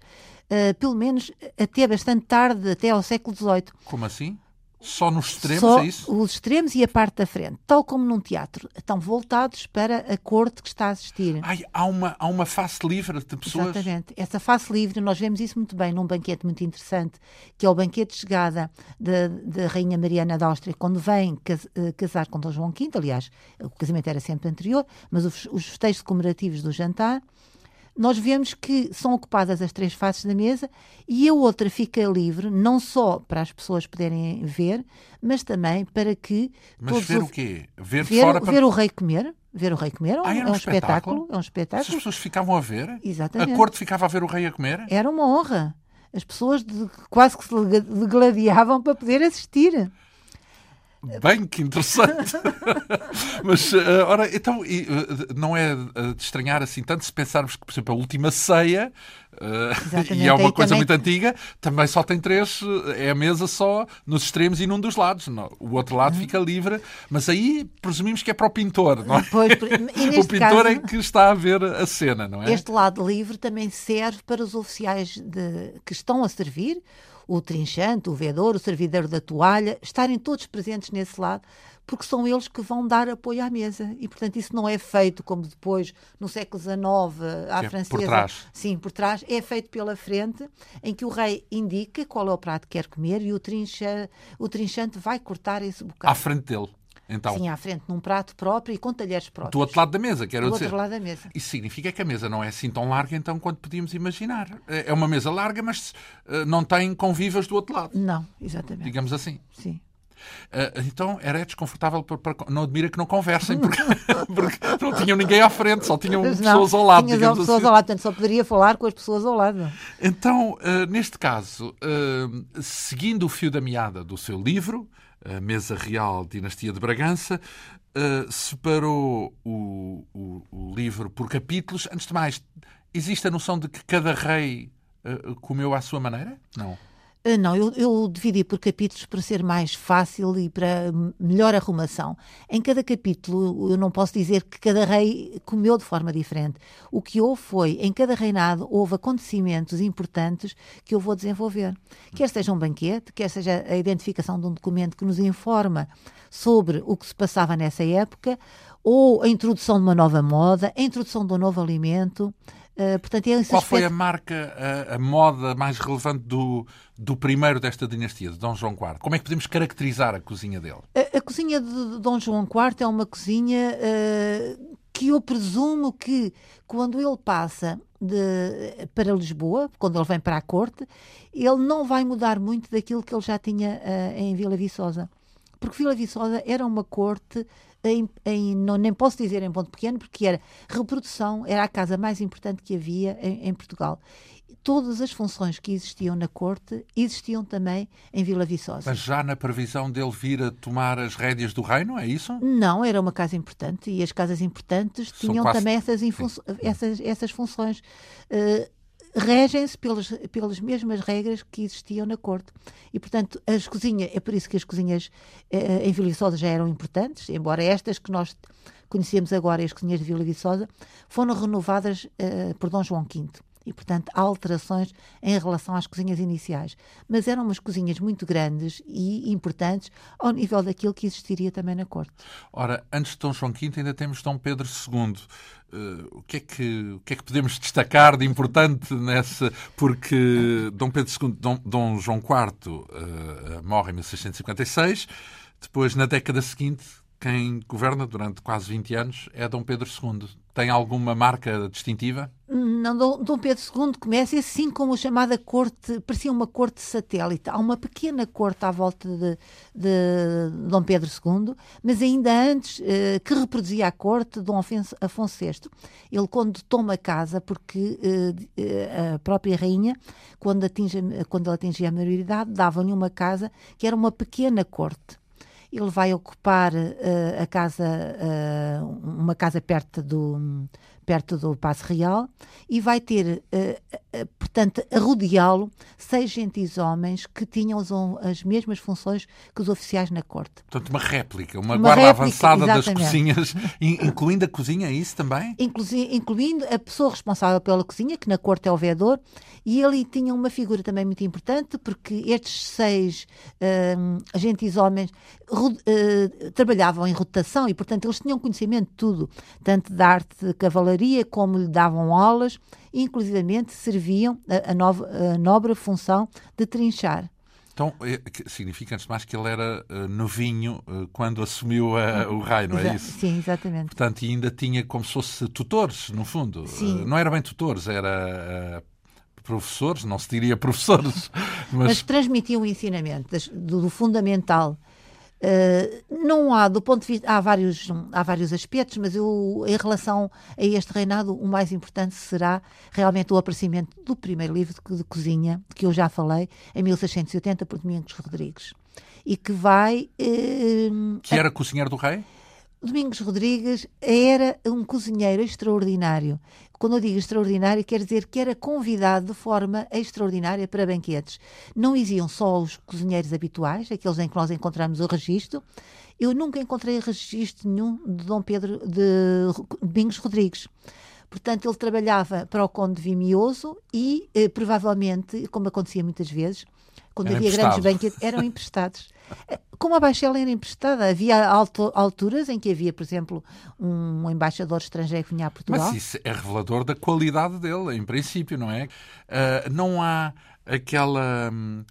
Speaker 2: Uh, pelo menos até bastante tarde, até ao século XVIII.
Speaker 1: Como assim? Só nos extremos,
Speaker 2: Só
Speaker 1: é isso?
Speaker 2: Os extremos e a parte da frente, tal como num teatro, estão voltados para a corte que está a assistir.
Speaker 1: Ai, há uma, há uma face livre de pessoas.
Speaker 2: Exatamente. Essa face livre, nós vemos isso muito bem num banquete muito interessante, que é o banquete de chegada da Rainha Mariana da Áustria, quando vem uh, casar com Dom João V. Aliás, o casamento era sempre anterior, mas os, os festejos comemorativos do jantar nós vemos que são ocupadas as três faces da mesa e a outra fica livre, não só para as pessoas poderem ver, mas também para que.
Speaker 1: Mas ver o, quê?
Speaker 2: Ver, ver fora para... ver o rei comer. Ver o rei comer ah,
Speaker 1: é um,
Speaker 2: um
Speaker 1: espetáculo? espetáculo?
Speaker 2: É um espetáculo.
Speaker 1: As pessoas ficavam a ver?
Speaker 2: Exatamente.
Speaker 1: A corte ficava a ver o rei a comer?
Speaker 2: Era uma honra. As pessoas de, quase que se degladiavam para poder assistir.
Speaker 1: Bem, que interessante. <laughs> Mas, uh, ora, então, e, uh, não é uh, de estranhar assim tanto se pensarmos que, por exemplo, a última ceia, <laughs> e é uma coisa também... muito antiga, também só tem três, é a mesa só nos extremos e num dos lados. Não, o outro lado uhum. fica livre, mas aí presumimos que é para o pintor, não é?
Speaker 2: Pois, <laughs>
Speaker 1: o pintor caso, é que está a ver a cena, não é?
Speaker 2: Este lado livre também serve para os oficiais de, que estão a servir o trinchante, o vedor, o servidor da toalha, estarem todos presentes nesse lado, porque são eles que vão dar apoio à mesa. E, portanto, isso não é feito como depois, no século XIX, à é francesa.
Speaker 1: Por trás.
Speaker 2: Sim, por trás. É feito pela frente, em que o rei indica qual é o prato que quer comer e o, trincha, o trinchante vai cortar esse bocado.
Speaker 1: À frente dele. Então,
Speaker 2: Sim, à frente, num prato próprio e com talheres próprios.
Speaker 1: Do outro lado da mesa, quero
Speaker 2: do
Speaker 1: dizer.
Speaker 2: Do outro lado da mesa.
Speaker 1: Isso significa que a mesa não é assim tão larga, então, quanto podíamos imaginar. É, é uma mesa larga, mas uh, não tem convivas do outro lado.
Speaker 2: Não, exatamente.
Speaker 1: Digamos assim.
Speaker 2: Sim.
Speaker 1: Uh, então era desconfortável para, para, não admira que não conversem <laughs> porque, porque, não tinham ninguém à frente, só tinham não, pessoas ao lado.
Speaker 2: Tinham pessoas assim. ao lado, portanto só poderia falar com as pessoas ao lado.
Speaker 1: Então, uh, neste caso, uh, seguindo o fio da meada do seu livro, a Mesa Real Dinastia de Bragança, uh, separou o, o, o, livro por capítulos. Antes de mais, existe a noção de que cada rei uh, comeu à sua maneira? Não.
Speaker 2: Ah, não, eu, eu, dividi por capítulos para ser mais fácil e para melhor arrumação. Em cada capítulo, eu não posso dizer que cada rei comeu de forma diferente. O que houve foi, em cada reinado, houve acontecimentos importantes que eu vou desenvolver. Quer seja um banquete, quer seja a identificação de um documento que nos informa sobre o que se passava nessa época, ou a introdução de uma nova moda, a introdução de um novo alimento. Uh, portanto, é
Speaker 1: Qual aspecto... foi a marca, a, a, moda mais relevante do, do primeiro desta dinastia, de Dom João IV? Como é que podemos caracterizar a cozinha dele?
Speaker 2: A, a cozinha de Dom João IV é uma cozinha uh, que eu presumo que, quando ele passa de, para Lisboa, quando ele vem para a corte, ele não vai mudar muito daquilo que ele já tinha uh, em Vila Viçosa. Porque Vila Viçosa era uma corte em, em, não, nem posso dizer em ponto pequeno, porque era reprodução, era a casa mais importante que havia em, em Portugal todas as funções que existiam na corte existiam também em Vila Viçosa.
Speaker 1: Mas já na previsão dele vir a tomar as rédeas do reino, é isso?
Speaker 2: Não, era uma casa importante e as casas importantes tinham quase... também essas, essas, essas funções. Uh, regem-se pelas, pelas mesmas regras que existiam na corte. E, portanto, as cozinhas, é por isso que as cozinhas eh, em Vila Viçosa já eram importantes, embora estas que nós conhecemos agora, as cozinhas de Vila Viçosa, foram renovadas eh, por Dom João V e, portanto, há alterações em relação às cozinhas iniciais. Mas eram umas cozinhas muito grandes e importantes ao nível daquilo que existiria também na corte.
Speaker 1: Ora, antes de Dom João V ainda temos Dom Pedro II. Uh, o, que é que, o que é que podemos destacar de importante nessa? Porque Dom Pedro II, Dom, Dom João IV uh, morre em 1656, depois, na década seguinte, quem governa durante quase 20 anos é Dom Pedro II. Tem alguma marca distintiva?
Speaker 2: Não, Dom Pedro II começa assim como a chamada corte, parecia uma corte satélite. Há uma pequena corte à volta de, de Dom Pedro II, mas ainda antes, eh, que reproduzia a corte, Dom Afonso VI. Ele, quando toma casa, porque eh, a própria rainha, quando, atinge, quando ela atingia a maioridade, dava-lhe uma casa que era uma pequena corte ele vai ocupar uh, a casa, uh, uma casa perto do, perto do Passo Real e vai ter uh, portanto, a rodeá-lo seis gentis homens que tinham as, as, mesmas funções que os oficiais na corte.
Speaker 1: Portanto, uma réplica, uma, uma guarda réplica, avançada exatamente. das cozinhas, incluindo a cozinha, é isso também?
Speaker 2: incluindo a pessoa responsável pela cozinha, que na corte é o vereador, e ele tinha uma figura também muito importante, porque estes seis uh, agentes homens uh, trabalhavam em rotação e, portanto, eles tinham conhecimento de tudo, tanto da arte de cavalaria como lhe davam aulas, e, inclusivamente serviam a, a, nova, a nobre função de trinchar.
Speaker 1: Então, é, significa, antes de mais, que ele era uh, novinho uh, quando assumiu uh, o reino, é isso?
Speaker 2: Sim, exatamente.
Speaker 1: Portanto, ainda tinha como se fosse tutores, no fundo. Sim. não era bem tutores, era professores, não se diria <laughs> professores.
Speaker 2: Mas, mas transmitiam o ensinamento do, do fundamental Uh, não há, do ponto de vista, há vários, há vários aspectos, mas eu, em relação a este reinado, o mais importante será realmente o aparecimento do primeiro livro de, de cozinha, que eu já falei, em 1680, por Domingos Rodrigues. E que vai. Uh,
Speaker 1: que era cozinheiro do rei?
Speaker 2: Domingos Rodrigues era um cozinheiro extraordinário. Quando eu digo extraordinário, quer dizer que era convidado de forma extraordinária para banquetes. Não iam só os cozinheiros habituais, aqueles em que nós encontramos o registro. Eu nunca encontrei registro nenhum de Dom Pedro de Domingos Rodrigues. Portanto, ele trabalhava para o Conde Vimioso e, eh, provavelmente, como acontecia muitas vezes, quando havia grandes banquetes, eram emprestados. <laughs> Como a Baixela era emprestada, havia alturas em que havia, por exemplo, um embaixador estrangeiro que vinha a Portugal.
Speaker 1: Mas isso é revelador da qualidade dele, em princípio, não é? Uh, não há aquela hum,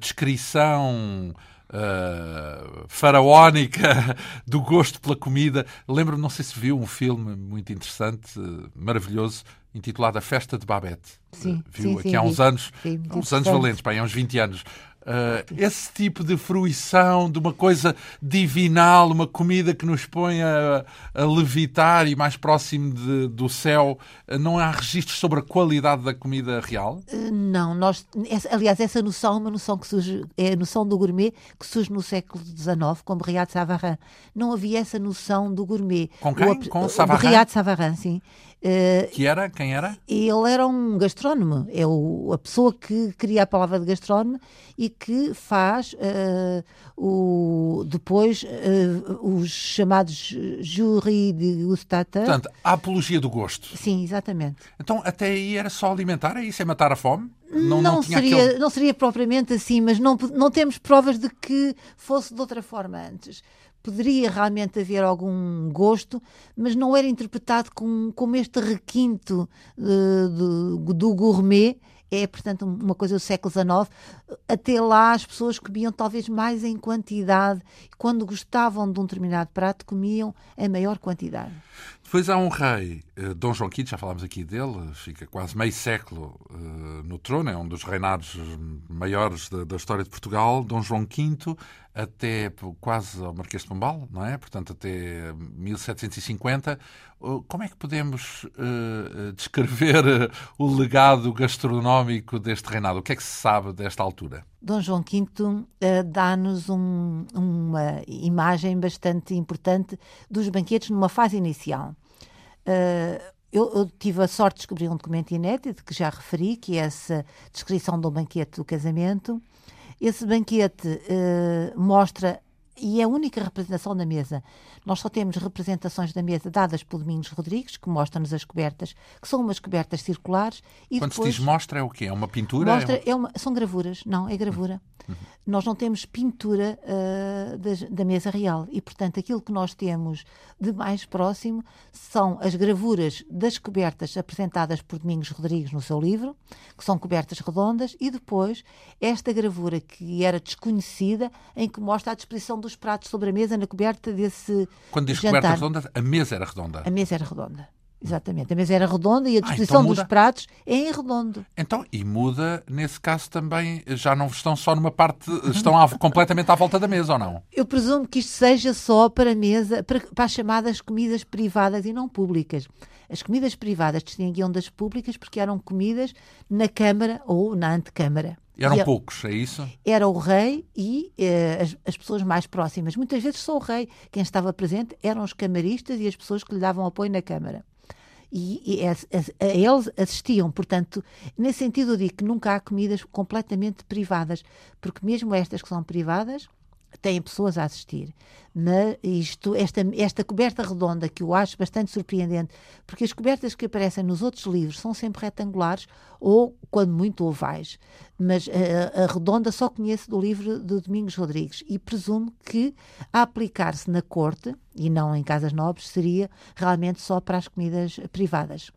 Speaker 1: descrição uh, faraónica <laughs> do gosto pela comida. Lembro, não sei se viu um filme muito interessante, maravilhoso, intitulado A Festa de Babette.
Speaker 2: Sim,
Speaker 1: viu
Speaker 2: sim,
Speaker 1: aqui
Speaker 2: sim,
Speaker 1: há uns anos, sim, uns anos valentes, há uns 20 anos. Uh, esse tipo de fruição de uma coisa divinal, uma comida que nos põe a, a levitar e mais próximo de, do céu, uh, não há registros sobre a qualidade da comida real?
Speaker 2: Uh, não, nós, aliás, essa noção é uma noção que surge, é a noção do gourmet que surge no século XIX, com Briat de Savarin. Não havia essa noção do gourmet.
Speaker 1: Com quem?
Speaker 2: O,
Speaker 1: com Savarin?
Speaker 2: Briat de Savarin, sim.
Speaker 1: Uh, que era? Quem era?
Speaker 2: Ele era um gastrónomo, é o, a pessoa que cria a palavra de gastrónomo e que faz uh, o, depois uh, os chamados jury de gustata.
Speaker 1: Portanto, a apologia do gosto.
Speaker 2: Sim, exatamente.
Speaker 1: Então, até aí era só alimentar, é isso? É matar a fome?
Speaker 2: Não, não, não seria, aquele... não seria propriamente assim, mas não, não temos provas de que fosse de outra forma antes poderia realmente haver algum gosto, mas não era interpretado com, como este requinto uh, do, do gourmet. É, portanto, uma coisa do século XIX. Até lá, as pessoas comiam talvez mais em quantidade. Quando gostavam de um determinado prato, comiam em maior quantidade.
Speaker 1: Depois há um rei, eh, Dom João V, já falámos aqui dele, fica quase meio século uh, no trono, é um dos reinados maiores da, história de Portugal. Dom João V, até quase ao Marquês de Pombal, não é? Portanto, até 1750. Uh, como é que podemos uh, descrever o legado gastronómico deste reinado? O que é que se sabe desta altura?
Speaker 2: Dom João V dá-nos um, uma imagem bastante importante dos banquetes numa fase inicial. Uh, eu, eu, tive a sorte de descobrir um documento inédito que já referi, que é essa descrição do banquete do casamento. Esse banquete uh, mostra e é a única representação da mesa. Nós só temos representações da mesa dadas por Domingos Rodrigues, que mostra-nos as cobertas, que são umas cobertas circulares.
Speaker 1: E Quando depois, se diz mostra, é o quê? É uma pintura?
Speaker 2: Mostra, é uma... É uma... são gravuras, não, é gravura. Uhum. Nós não temos pintura uh, da, da, mesa real e, portanto, aquilo que nós temos de mais próximo são as gravuras das cobertas apresentadas por Domingos Rodrigues no seu livro, que são cobertas redondas, e depois esta gravura que era desconhecida, em que mostra a disposição dos pratos sobre a mesa na coberta desse.
Speaker 1: Quando diz
Speaker 2: jantar.
Speaker 1: coberta redonda, a mesa era redonda.
Speaker 2: A mesa era redonda. Exatamente, a mesa era redonda e a disposição ah, então dos pratos é em redondo.
Speaker 1: Então, e muda, nesse caso também, já não estão só numa parte, estão à, <laughs> completamente à volta da mesa, ou não?
Speaker 2: Eu presumo que isto seja só para a mesa, para, para as chamadas comidas privadas e não públicas. As comidas privadas distinguiam das públicas porque eram comidas na Câmara ou na antecâmara.
Speaker 1: Eram e, poucos, é isso?
Speaker 2: Era o rei e eh, as, as, pessoas mais próximas. Muitas vezes só o rei. Quem estava presente eram os camaristas e as pessoas que lhe davam apoio na Câmara. e, e a, a, a, eles assistiam. Portanto, nesse sentido, eu digo que nunca há comidas completamente privadas, porque mesmo estas que são privadas têm pessoas a assistir. Mas isto, esta, esta coberta redonda, que eu acho bastante surpreendente, porque as cobertas que aparecem nos outros livros são sempre retangulares ou, quando muito, ovais. Mas a, a redonda só conheço do livro de Domingos Rodrigues e presumo que, a aplicar-se na corte, e não em casas nobres, seria realmente só para as comidas privadas.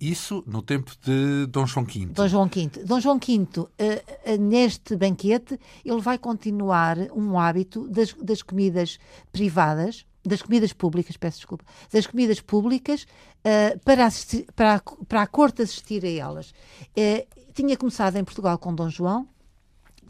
Speaker 1: Isso no tempo de Dom João V.
Speaker 2: Dom João V. Dom João V, uh, uh, neste banquete, ele vai continuar um hábito das, das comidas privadas, das comidas públicas, peço desculpa, das comidas públicas uh, para, assistir, para, a, para a corte assistir a elas. tinha começado em Portugal com Dom João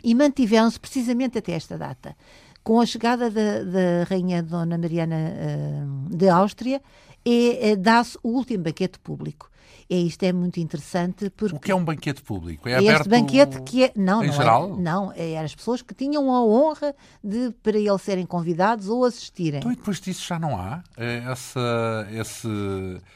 Speaker 2: e mantiveram-se precisamente até esta data. Com a chegada da, Rainha Dona Mariana de Áustria, é dá-se o último banquete público. É, isto é muito interessante porque...
Speaker 1: O que é um banquete público? É,
Speaker 2: é
Speaker 1: aberto
Speaker 2: este banquete que é... Não,
Speaker 1: em
Speaker 2: não
Speaker 1: geral?
Speaker 2: É, não, é as pessoas que tinham a honra de, para eles serem convidados ou assistirem.
Speaker 1: Então e depois disso já não há é essa, esse...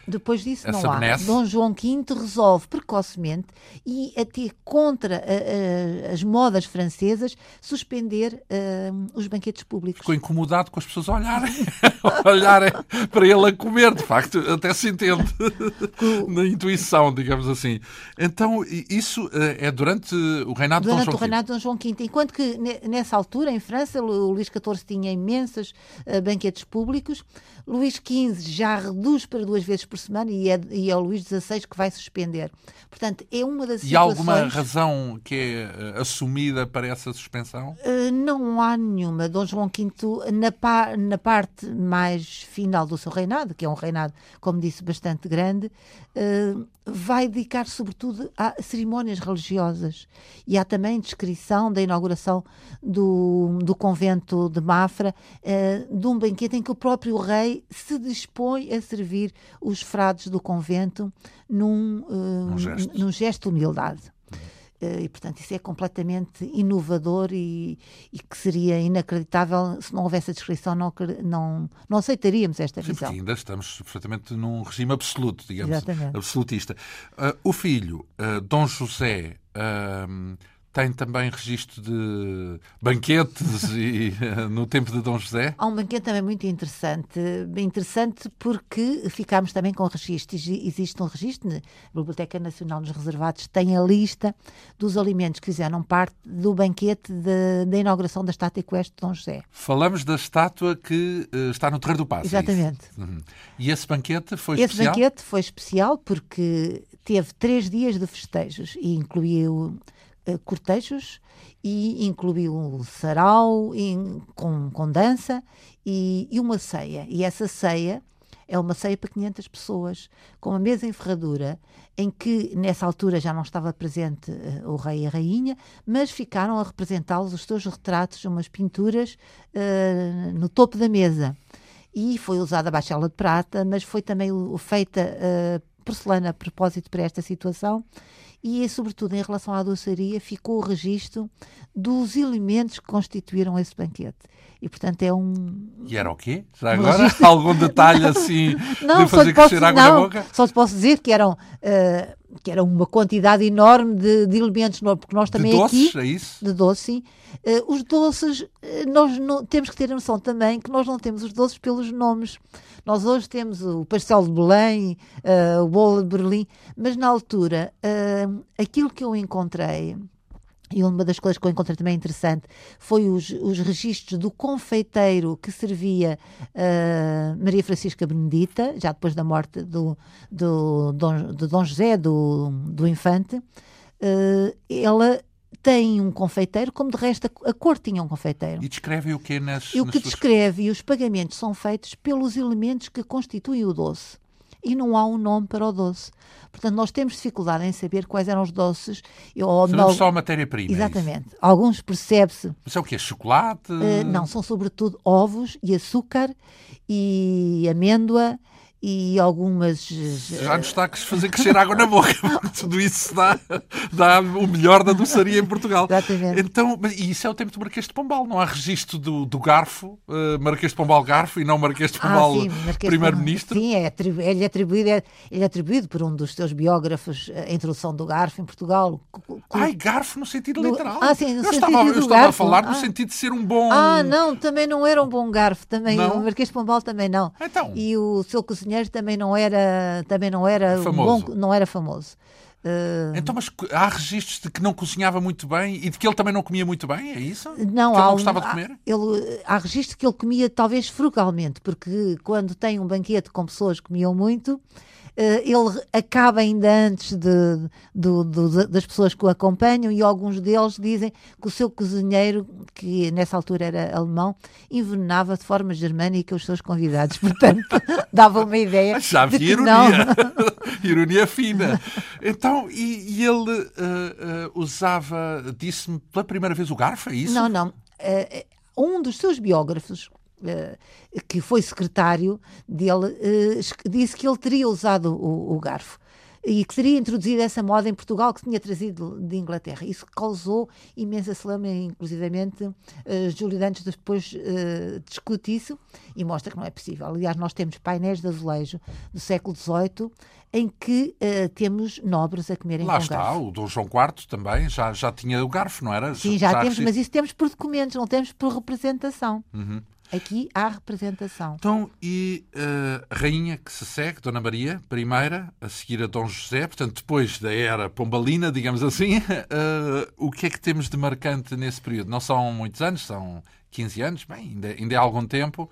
Speaker 2: Depois disso
Speaker 1: essa
Speaker 2: não há.
Speaker 1: Benesse?
Speaker 2: Dom João V resolve precocemente e até contra a, a, as modas francesas suspender uh, os banquetes públicos.
Speaker 1: Ficou incomodado com as pessoas olharem, <laughs> olharem para ele a comer, de facto, até se entende. <laughs> Na intuição, digamos assim. Então, isso eh, é durante o reinado
Speaker 2: durante
Speaker 1: de Dom João
Speaker 2: o reinado de Dom João V. Enquanto que nessa altura, em França, o Luís XIV tinha imensos uh, banquetes públicos. Luís XV já reduz para duas vezes por semana e é, e é o Luís XVI que vai suspender. Portanto, é uma das
Speaker 1: e
Speaker 2: situações...
Speaker 1: E há alguma razão que é uh, assumida para essa suspensão?
Speaker 2: Uh, não há nenhuma. Dom João V, na, pa na parte mais final do seu reinado, que é um reinado, como disse, bastante grande, uh, vai dedicar sobretudo a cerimónias religiosas. E há também descrição da inauguração do, do convento de Mafra, uh, de um banquete em que o próprio rei se dispõe a servir os frades do convento num, uh,
Speaker 1: um gesto.
Speaker 2: num gesto de humildade e portanto isso é completamente inovador e, e, que seria inacreditável se não houvesse a descrição não, não, não aceitaríamos esta
Speaker 1: Sim,
Speaker 2: visão.
Speaker 1: ainda estamos perfeitamente num regime absoluto, digamos,
Speaker 2: Exatamente.
Speaker 1: absolutista. Uh, o filho, uh, Dom José, uh, tem também registro de banquetes <laughs> e, no tempo de Dom José?
Speaker 2: Há um banquete também muito interessante, interessante porque ficámos também com registros. Existe um registro, a Biblioteca Nacional nos Reservados tem a lista dos alimentos que fizeram parte do banquete da inauguração da estátua equestre de Dom José.
Speaker 1: Falamos da estátua que uh, está no Terreiro do Passo.
Speaker 2: É Exatamente.
Speaker 1: É uhum. E esse banquete foi
Speaker 2: esse
Speaker 1: especial?
Speaker 2: Esse banquete foi especial porque teve três dias de festejos e incluiu cortejos e incluiu um sarau com, com dança e, e, uma ceia. E essa ceia é uma ceia para 500 pessoas, com uma mesa em ferradura, em que nessa altura já não estava presente uh, o rei e a rainha, mas ficaram a representá-los os seus retratos, umas pinturas uh, no topo da mesa. E foi usada a baixela de prata, mas foi também feita uh, porcelana a propósito para esta situação e, sobretudo, em relação à doçaria, ficou o registro dos elementos que constituíram esse banquete. E, portanto, é um.
Speaker 1: E era o quê? Já agora? <laughs> Algum detalhe assim <laughs>
Speaker 2: não,
Speaker 1: de fazer crescer água
Speaker 2: não,
Speaker 1: na boca?
Speaker 2: Só te posso dizer que eram. Uh, que era uma quantidade enorme de, de elementos, porque nós também
Speaker 1: de doces,
Speaker 2: aqui...
Speaker 1: é isso?
Speaker 2: De doces, sim. Uh, os doces, uh, nós não, temos que ter a noção também que nós não temos os doces pelos nomes. Nós hoje temos o pastel de Belém, uh, o bolo de Berlim, mas na altura, aquilo que eu encontrei e uma das coisas que eu encontrei também interessante foi os, os registros do confeiteiro que servia uh, Maria Francisca Benedita, já depois da morte do, do, Dom, do Dom José, do, do infante. Uh, ela tem um confeiteiro, como de resto a, a cor tinha um confeiteiro.
Speaker 1: E descreve o que nas.
Speaker 2: E o que
Speaker 1: nas
Speaker 2: descreve, e os pagamentos são feitos pelos elementos que constituem o doce e não há um nome para o doce. Portanto, nós temos dificuldade em saber quais eram os doces.
Speaker 1: Ou, Sabemos não... só a matéria-prima. é
Speaker 2: Exatamente. Alguns percebe-se.
Speaker 1: Mas é o que? É chocolate?
Speaker 2: Uh, não, são sobretudo ovos e açúcar e amêndoa e algumas.
Speaker 1: Já nos está a fazer crescer água na boca. <laughs> Tudo isso dá, dá o melhor da doçaria em Portugal.
Speaker 2: Exatamente.
Speaker 1: Então, e isso é o tempo do Marquês de Pombal. Não há registro do, do Garfo, uh, Marquês de Pombal Garfo e não Marquês de Pombal ah, Primeiro-Ministro?
Speaker 2: Sim, é, ele, é atribuído, é, ele é atribuído por um dos seus biógrafos a introdução do Garfo em Portugal.
Speaker 1: Ai, Garfo no sentido literal.
Speaker 2: Ah, sim, no
Speaker 1: eu
Speaker 2: sentido
Speaker 1: estava, eu estava
Speaker 2: garfo.
Speaker 1: a falar
Speaker 2: ah.
Speaker 1: no sentido de ser um bom.
Speaker 2: Ah, não, também não era um bom garfo. Também,
Speaker 1: não?
Speaker 2: O Marquês de Pombal também não.
Speaker 1: Então.
Speaker 2: E o seu cozinheiro também não era, também não era
Speaker 1: famoso.
Speaker 2: Bom, não era famoso. Uh...
Speaker 1: Então, mas há registros de que não cozinhava muito bem e de que ele também não comia muito bem? É isso?
Speaker 2: Não,
Speaker 1: que ele
Speaker 2: há,
Speaker 1: não gostava de
Speaker 2: há,
Speaker 1: comer?
Speaker 2: Ele, há registros que ele comia talvez frugalmente, porque quando tem um banquete com pessoas que comiam muito, ele acaba ainda antes de, das pessoas que o acompanham e alguns deles dizem que o seu cozinheiro, que nessa altura era alemão, envenenava de forma germânica os seus convidados. <laughs> Portanto, dava uma ideia.
Speaker 1: Já havia ironia. <laughs> Ironia fina. Então, e, e ele uh, uh, usava, disse-me pela primeira vez o garfo, é isso?
Speaker 2: Não, não. um dos seus biógrafos, Uh, que foi secretário dele, uh, disse que ele teria usado o, o, garfo e que teria introduzido essa moda em Portugal que tinha trazido de Inglaterra. Isso causou imensa celema, inclusivamente uh, Júlio Dantes depois discute isso e mostra que não é possível. Aliás, nós temos painéis de azulejo do século XVIII em que uh, temos nobres a comerem
Speaker 1: Lá
Speaker 2: com
Speaker 1: está,
Speaker 2: garfo.
Speaker 1: o Dom João IV também já, já tinha o garfo, não era?
Speaker 2: Sim, já, já temos, mas isso temos por documentos, não temos por representação.
Speaker 1: Uhum.
Speaker 2: Aqui há representação.
Speaker 1: Então, e uh, a rainha que se segue, Dona Maria, primeira, a seguir a Dom José, portanto, depois da era pombalina, digamos assim, uh, <laughs> o que é que temos de marcante nesse período? Não são muitos anos, são 15 anos, bem, ainda, ainda é algum tempo.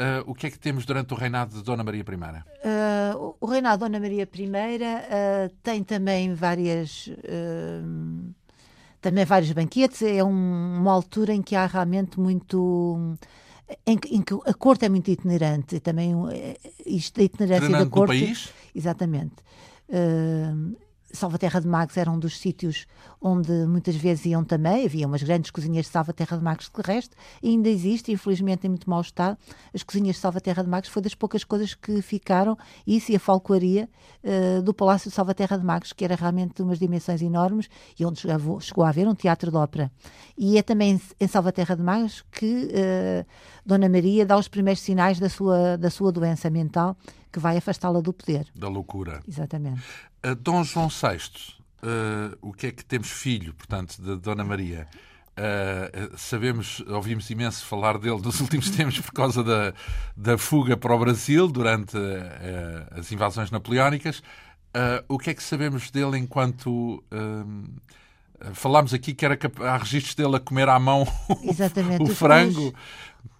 Speaker 1: Uh, o que é que temos durante o reinado de Dona Maria I?
Speaker 2: Uh, o reinado de Dona Maria I uh, tem também várias. também vários banquetes. É um, uma altura em que há realmente muito. Em que, em que, a corte é muito itinerante. Também isto da itinerância
Speaker 1: Itinerante
Speaker 2: da corte.
Speaker 1: Do país?
Speaker 2: Exatamente. Salvaterra de Magos era um dos sítios onde muitas vezes iam também. Havia umas grandes cozinhas de Salvaterra de Magos que, de resto, ainda existe, infelizmente em muito mau estado. As cozinhas de Salvaterra de Magos foi das poucas coisas que ficaram, isso e a falcoaria uh, do Palácio de Salvaterra de Magos, que era realmente de umas dimensões enormes e onde chegou, chegou a haver um teatro de ópera. E é também em Salvaterra de Magos que uh, Dona Maria dá os primeiros sinais da sua, da sua doença mental que vai afastá-la do poder.
Speaker 1: Da loucura.
Speaker 2: Exatamente.
Speaker 1: Uh, Dom João VI, uh, o que é que temos filho, portanto, de Dona Maria? Uh, sabemos, ouvimos imenso falar dele nos <laughs> últimos tempos por causa da, da fuga para o Brasil durante as invasões napoleónicas. o que é que sabemos dele enquanto. falámos aqui que era, há registros dele a comer à mão <laughs> o, o frango.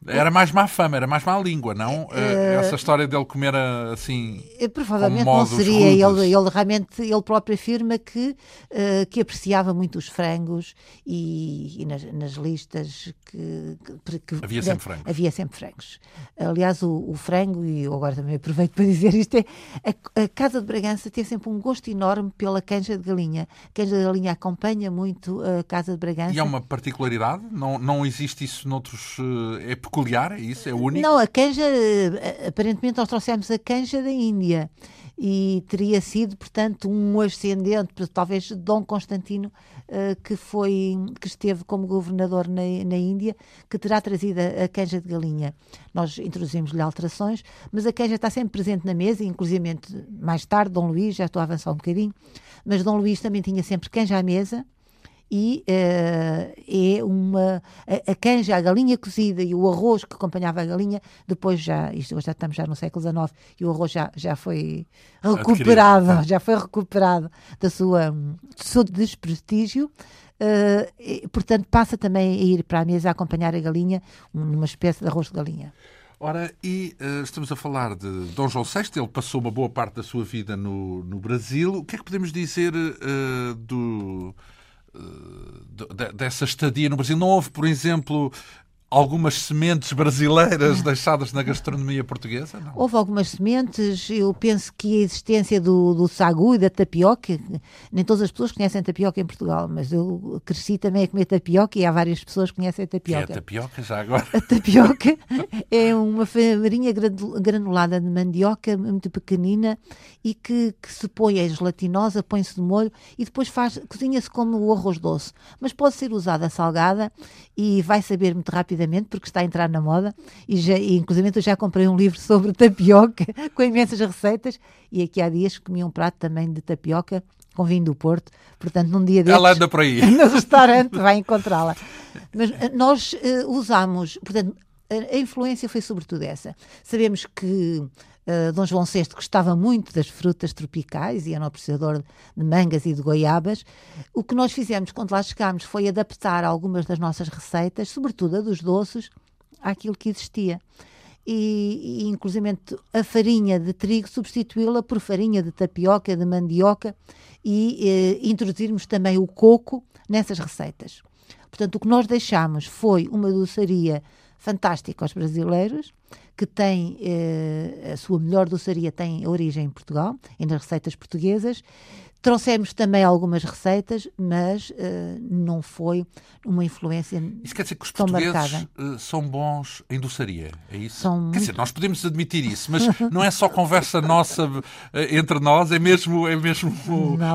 Speaker 1: Era mais má fama, era mais má língua, não? Uh, Essa história dele comer assim.
Speaker 2: Provavelmente não seria. Ele, ele, realmente, ele próprio afirma que, uh, que apreciava muito os frangos e, e nas, nas, listas que, que,
Speaker 1: havia sempre frangos.
Speaker 2: Havia sempre frangos. Aliás, o, o, frango, e eu agora também aproveito para dizer isto, é a, a, Casa de Bragança teve sempre um gosto enorme pela canja de galinha. A canja de galinha acompanha muito a Casa de Bragança.
Speaker 1: E é uma particularidade? Não, não existe isso noutros. É peculiar, é isso? É único?
Speaker 2: Não, a canja, eh, aparentemente nós trouxemos a canja da Índia e teria sido, portanto, um ascendente, talvez Dom Constantino, uh, que foi que esteve como governador na, na Índia, que terá trazido a, a canja de galinha. Nós introduzimos-lhe alterações, mas a canja está sempre presente na mesa, inclusive mais tarde, Dom Luís, já estou a avançar um bocadinho, mas Dom Luís também tinha sempre canja à mesa, e uh, é uma a, a, canja, a galinha cozida e o arroz que acompanhava a galinha, depois já, isto já estamos já no século XIX e o arroz já, já foi recuperado, Adquirido. já foi recuperado da sua, do seu desprestígio. Uh, e, portanto, passa também a ir para a mesa a acompanhar a galinha, numa espécie de arroz de galinha.
Speaker 1: Ora, e uh, estamos a falar de Dom João VI, ele passou uma boa parte da sua vida no, no Brasil. O que é que podemos dizer do, dessa estadia no Brasil. Não houve, por exemplo, algumas sementes brasileiras <laughs> deixadas na gastronomia portuguesa? Não?
Speaker 2: Houve algumas sementes. Eu penso que a existência do, do sagu e da tapioca, nem todas as pessoas conhecem tapioca em Portugal, mas eu cresci também a comer tapioca e há várias pessoas que conhecem a tapioca.
Speaker 1: Que é a tapioca já agora?
Speaker 2: A tapioca <laughs> é uma farinha granulada de mandioca muito pequenina e que, que se põe, é gelatinosa, põe-se de molho e depois faz, cozinha-se como o arroz doce. Mas pode ser usada salgada e vai saber muito rapidamente porque está a entrar na moda e, já, e inclusive eu já comprei um livro sobre tapioca <laughs> com imensas receitas e aqui há dias comi um prato também de tapioca com vinho do Porto, portanto num dia destes,
Speaker 1: Ela anda por aí. <laughs>
Speaker 2: no restaurante vai encontrá-la. Mas eh, nós uh, usamos, portanto, a influência foi sobretudo essa. Sabemos que Uh, Dom João VI gostava muito das frutas tropicais e era um apreciador de mangas e de goiabas. O que nós fizemos quando lá chegámos foi adaptar algumas das nossas receitas, sobretudo a dos doces, àquilo que existia. E, e inclusive a farinha de trigo substituí-la por farinha de tapioca, de mandioca e eh, introduzirmos também o coco nessas receitas. Portanto, o que nós deixámos foi uma doçaria fantástica aos brasileiros, que tem eh, a sua melhor doçaria tem origem em Portugal e nas receitas portuguesas Trouxemos também algumas receitas, mas uh, não foi uma influência
Speaker 1: Isso quer dizer que os portugueses uh, são bons em doçaria, é isso?
Speaker 2: São
Speaker 1: quer
Speaker 2: muito...
Speaker 1: dizer, nós podemos admitir isso, mas não é só conversa <laughs> nossa uh, entre nós, é mesmo, é mesmo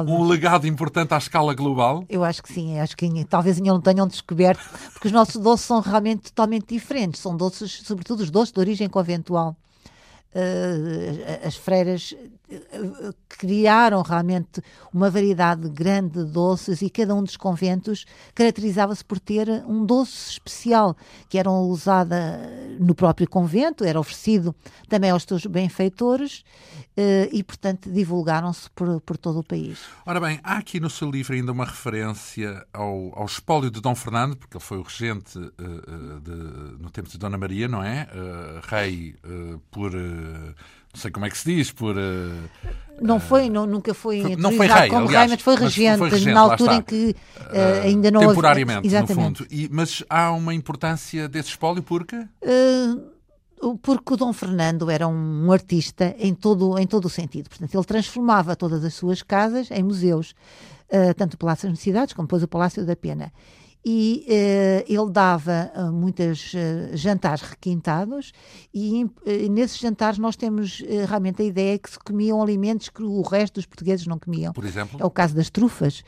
Speaker 1: um legado importante à escala global?
Speaker 2: Eu acho que sim, acho que talvez ainda não tenham descoberto, porque os nossos doces são realmente totalmente diferentes, são doces, sobretudo os doces de origem conventual. Uh, as freiras uh, criaram realmente uma variedade grande de doces e cada um dos conventos caracterizava-se por ter um doce especial que era usada no próprio convento, era oferecido também aos seus benfeitores e, portanto, divulgaram-se por, por todo o país.
Speaker 1: Ora bem, há aqui no seu livro ainda uma referência ao, ao espólio de Dom Fernando, porque ele foi o regente de, no tempo de Dona Maria, não é? rei por não sei como é que se diz, por. Uh,
Speaker 2: não foi, não, nunca foi,
Speaker 1: foi não foi rei,
Speaker 2: como
Speaker 1: aliás,
Speaker 2: rei, mas foi regente, mas foi regente na altura em que uh, ainda não
Speaker 1: Temporariamente,
Speaker 2: havia,
Speaker 1: no fundo. E, mas há uma importância desse espólio porque?
Speaker 2: Uh, porque o Dom Fernando era um artista em todo, em todo o sentido. Portanto, ele transformava todas as suas casas em museus, uh, tanto o Palácio das Necessidades como depois o Palácio da Pena e uh, ele dava uh, muitos uh, jantares requintados e nesses jantares nós temos realmente a ideia que se comiam alimentos que o resto dos portugueses não comiam.
Speaker 1: Por exemplo?
Speaker 2: É o caso das trufas.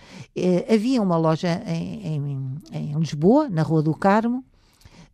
Speaker 2: havia uma loja em, em, em Lisboa, na Rua do Carmo,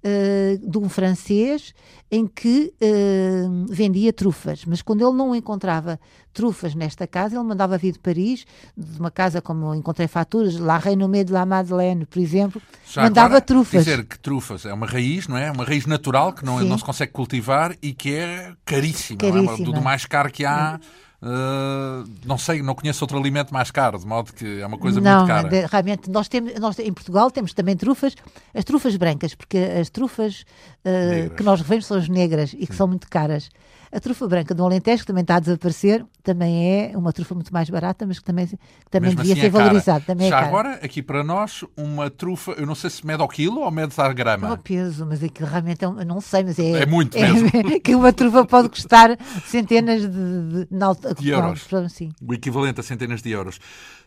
Speaker 2: uh, de um francês em que uh, vendia trufas, mas quando ele não encontrava trufas nesta casa, ele mandava vir de Paris, de uma casa como encontrei faturas, La Renommée de la Madeleine, por exemplo, Já mandava
Speaker 1: agora,
Speaker 2: trufas.
Speaker 1: dizer que trufas é uma raiz, não é? Uma raiz natural que não, não se consegue cultivar e que é caríssima, caríssima. É? do mais caro que há. Uh, não sei, não conheço outro alimento mais caro, de modo que é uma coisa
Speaker 2: não,
Speaker 1: muito cara.
Speaker 2: De, realmente, nós temos, nós em Portugal temos também trufas, as trufas brancas, porque as trufas uh, que nós vemos são as negras e que Sim. são muito caras. A trufa branca do Alentejo, que também está a desaparecer, também é uma trufa muito mais barata, mas que também, que também devia assim ser é valorizada. Também
Speaker 1: Já
Speaker 2: é
Speaker 1: agora, aqui para nós, uma trufa, eu não sei se mede ao quilo ou mede a grama.
Speaker 2: É o peso, mas aquilo realmente é, um, não sei, mas é.
Speaker 1: É muito mesmo.
Speaker 2: É, <laughs> que uma trufa pode custar centenas de, de,
Speaker 1: de, de euros. Não, sim. O equivalente a centenas de euros.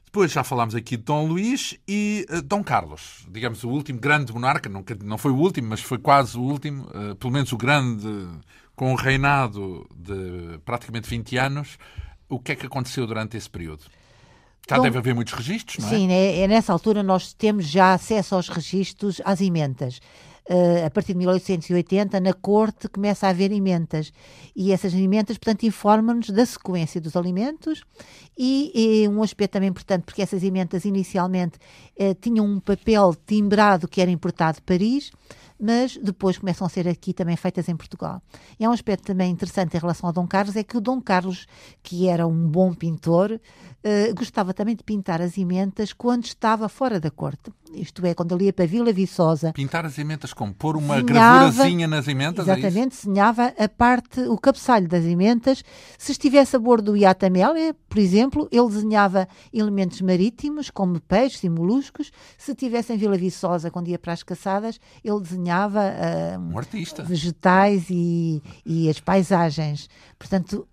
Speaker 1: Depois já falámos aqui de Dom Luís e uh, Dom Carlos, digamos o último grande monarca, não, não foi o último, mas foi quase o último, uh, pelo menos o grande com um reinado de praticamente 20 anos, o que é que aconteceu durante esse período? Já Bom, deve haver muitos registros, não
Speaker 2: é? Sim, é, é, nessa altura nós temos já acesso aos registros, às emendas. Uh, a partir de 1880, na corte começa a haver emendas. E essas emendas, portanto, informam-nos da sequência dos alimentos e, e, um aspecto também importante, porque essas emendas inicialmente uh, tinham um papel timbrado que era importado de Paris, mas depois começam a ser aqui também feitas em Portugal. E há um aspecto também interessante em relação ao Dom Carlos, é que o Dom Carlos, que era um bom pintor, uh, gostava também de pintar as imentas quando estava fora da corte. isto é, quando ele ia para Vila Viçosa.
Speaker 1: Pintar as ementas como? Pôr uma desenhava, gravurazinha nas ementas?
Speaker 2: É exatamente, é desenhava a parte, o cabeçalho das ementas. Se estivesse a bordo do Iata Amélia, por exemplo, ele desenhava elementos marítimos, como peixes e moluscos. Se estivesse em Vila Viçosa, quando ia para as caçadas, ele desenhava uh,
Speaker 1: um
Speaker 2: vegetais e, e as paisagens. Portanto,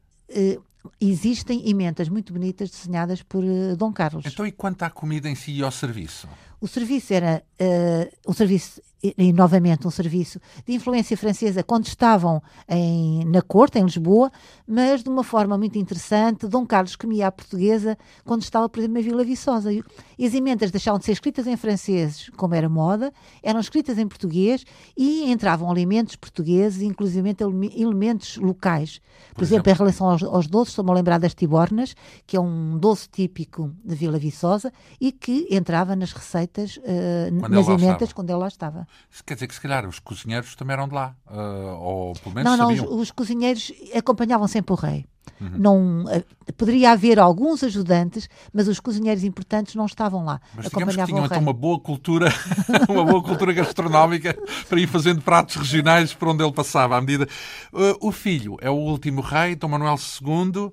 Speaker 2: existem emendas muito bonitas desenhadas por uh, Dom Carlos.
Speaker 1: Então, e quanto à comida em si e ao serviço?
Speaker 2: O serviço era uh, um serviço e novamente um serviço de influência francesa quando estavam em, na corte, em Lisboa, mas de uma forma muito interessante. Dom Carlos comia a portuguesa quando estava, por exemplo, na Vila Viçosa. E as emendas deixavam de ser escritas em francês, como era moda, eram escritas em português e entravam alimentos portugueses, inclusive elementos locais. Por, por exemplo, exemplo, em relação aos, aos doces, estou-me a lembrar das tibornas, que é um doce típico de Vila Viçosa e que entrava nas receitas, uh, nas emendas, quando ela estava.
Speaker 1: Quer dizer que se calhar os cozinheiros também eram de lá, uh, ou pelo menos
Speaker 2: Não, não,
Speaker 1: sabiam.
Speaker 2: os, os cozinheiros acompanhavam sempre o rei. Uhum. Não, uh, poderia haver alguns ajudantes, mas os cozinheiros importantes não estavam lá.
Speaker 1: Mas digamos que tinham então uma boa cultura, <laughs> uma boa cultura gastronómica para ir fazendo pratos regionais por onde ele passava à medida. Uh, o filho é o último rei, Dom Manuel II.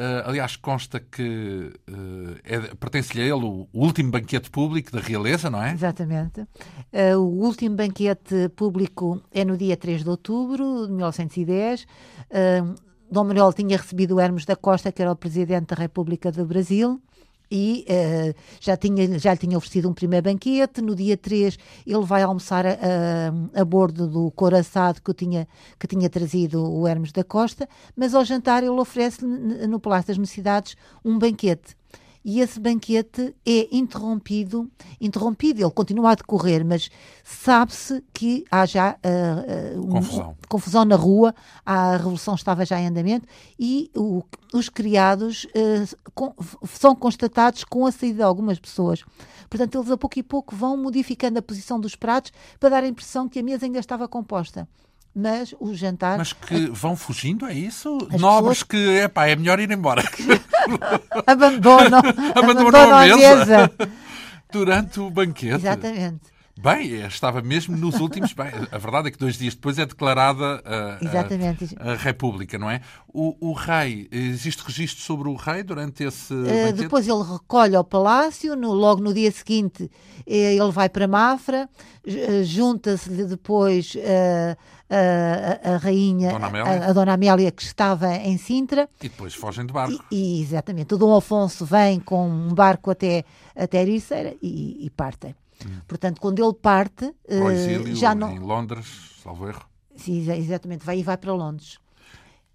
Speaker 1: Uh, aliás, consta que uh, é, pertence-lhe a ele o, último banquete público da realeza, não é?
Speaker 2: Exatamente. Uh, o último banquete público é no dia 3 de outubro de 1910. Dom Manuel tinha recebido o Hermes da Costa, que era o presidente da República do Brasil e uh, já, tinha, já lhe tinha oferecido um primeiro banquete. No dia 3 ele vai almoçar a, a, a bordo do coraçado que, tinha, que tinha trazido o Hermes da Costa, mas ao jantar ele oferece no Palácio das Necessidades um banquete e esse banquete é interrompido, interrompido, ele continua a decorrer, mas sabe-se que há já uh,
Speaker 1: uh, confusão.
Speaker 2: confusão na rua, a revolução estava já em andamento e o, os criados uh, com, são constatados com a saída de algumas pessoas. Portanto, eles a pouco e pouco vão modificando a posição dos pratos para dar a impressão que a mesa ainda estava composta mas o jantar.
Speaker 1: Mas que vão fugindo, é isso? As Nobres pessoas... que, epá, é melhor ir embora. <laughs>
Speaker 2: abandonam, <laughs>
Speaker 1: abandonam a mesa. mesa. Durante o banquete.
Speaker 2: Exatamente.
Speaker 1: Bem, estava mesmo nos últimos. Bem, a verdade é que dois dias depois é declarada a, a, a República, não é? O, o, rei, existe registro sobre o rei durante esse. Uh,
Speaker 2: depois ele recolhe ao palácio, no, logo no dia seguinte eh, ele vai para Mafra, eh, junta-se-lhe depois. Uh, a, a, rainha,
Speaker 1: Dona
Speaker 2: a, a, Dona Amélia, que estava em Sintra.
Speaker 1: E depois fogem de barco.
Speaker 2: E, e exatamente. O Dom Afonso vem com um barco até, até Ericeira e, e partem. Hum. Portanto, quando ele parte.
Speaker 1: Uh, exílio, já não... Em Londres, salvo erro.
Speaker 2: Sim, exatamente. Vai e vai para Londres.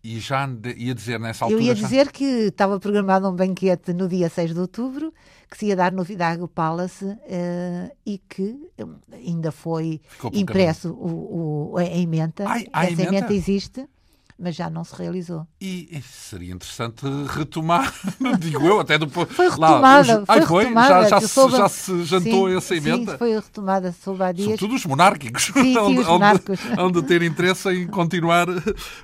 Speaker 1: E já ia dizer nessa altura.
Speaker 2: Eu ia
Speaker 1: já...
Speaker 2: dizer que estava programado um banquete no dia 6 de outubro, que se ia dar no Vidago Palace uh, e que ainda foi impresso o, o, a emenda.
Speaker 1: Ai,
Speaker 2: Essa
Speaker 1: emenda?
Speaker 2: emenda existe mas já não se realizou.
Speaker 1: E, seria interessante retomar, <laughs> digo eu, até depois.
Speaker 2: Foi retomada,
Speaker 1: lá, os, foi, ai, retomada. Já, já, se, já se jantou sim, essa emenda?
Speaker 2: Sim, foi retomada sob a dias.
Speaker 1: Sobretudo os monárquicos.
Speaker 2: Sim, sim, <laughs> os monárquicos. <laughs>
Speaker 1: Onde, ter interesse em continuar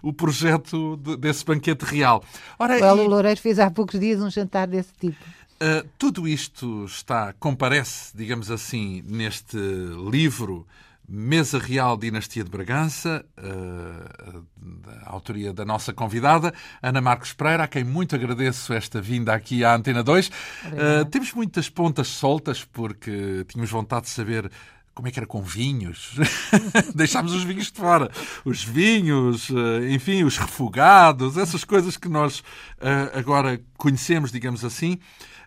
Speaker 1: o projeto de, desse banquete real.
Speaker 2: Ora, o Hélio e... Loureiro fez há poucos dias um jantar desse tipo.
Speaker 1: Uh, tudo isto está, comparece, digamos assim, neste livro Mesa Real Dinastia de Bragança, uh, autoria da nossa convidada, Ana Marcos Pereira, a quem muito agradeço esta vinda aqui à Antena 2. Uh, eh, temos muitas pontas soltas, porque tínhamos vontade de saber como é que era com vinhos? <laughs> Deixámos os vinhos de fora. Os vinhos, eh, enfim, os refogados, essas coisas que nós agora conhecemos, digamos assim.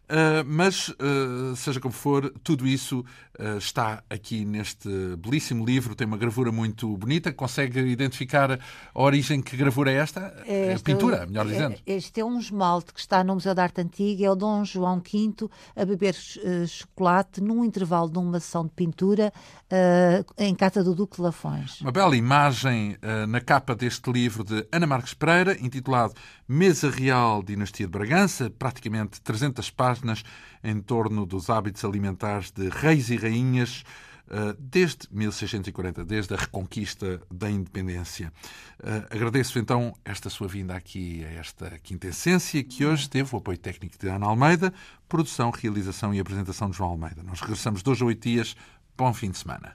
Speaker 1: Uh, mas, uh, seja como for, tudo isso uh, está aqui neste belíssimo livro. Tem uma gravura muito bonita. Consegue identificar a origem? Que gravura é esta? É pintura, melhor dizendo.
Speaker 2: Este é um esmalte que está no Museu da Arte Antiga. É o Dom João V a beber chocolate num intervalo de uma sessão de pintura em casa do Duque de Lafões.
Speaker 1: Uma bela imagem na capa deste livro de Ana Marques Pereira, intitulado Mesa Real Dinastia de Bragança, praticamente 300 páginas em torno dos hábitos alimentares de reis e rainhas eh, desde 1640, desde a reconquista da independência. Eh, agradeço então esta sua vinda aqui a esta Quinta Essência, que hoje teve o apoio técnico de Ana Almeida, produção, realização e apresentação de João Almeida. Nós regressamos dois a oito dias. Bom fim de semana.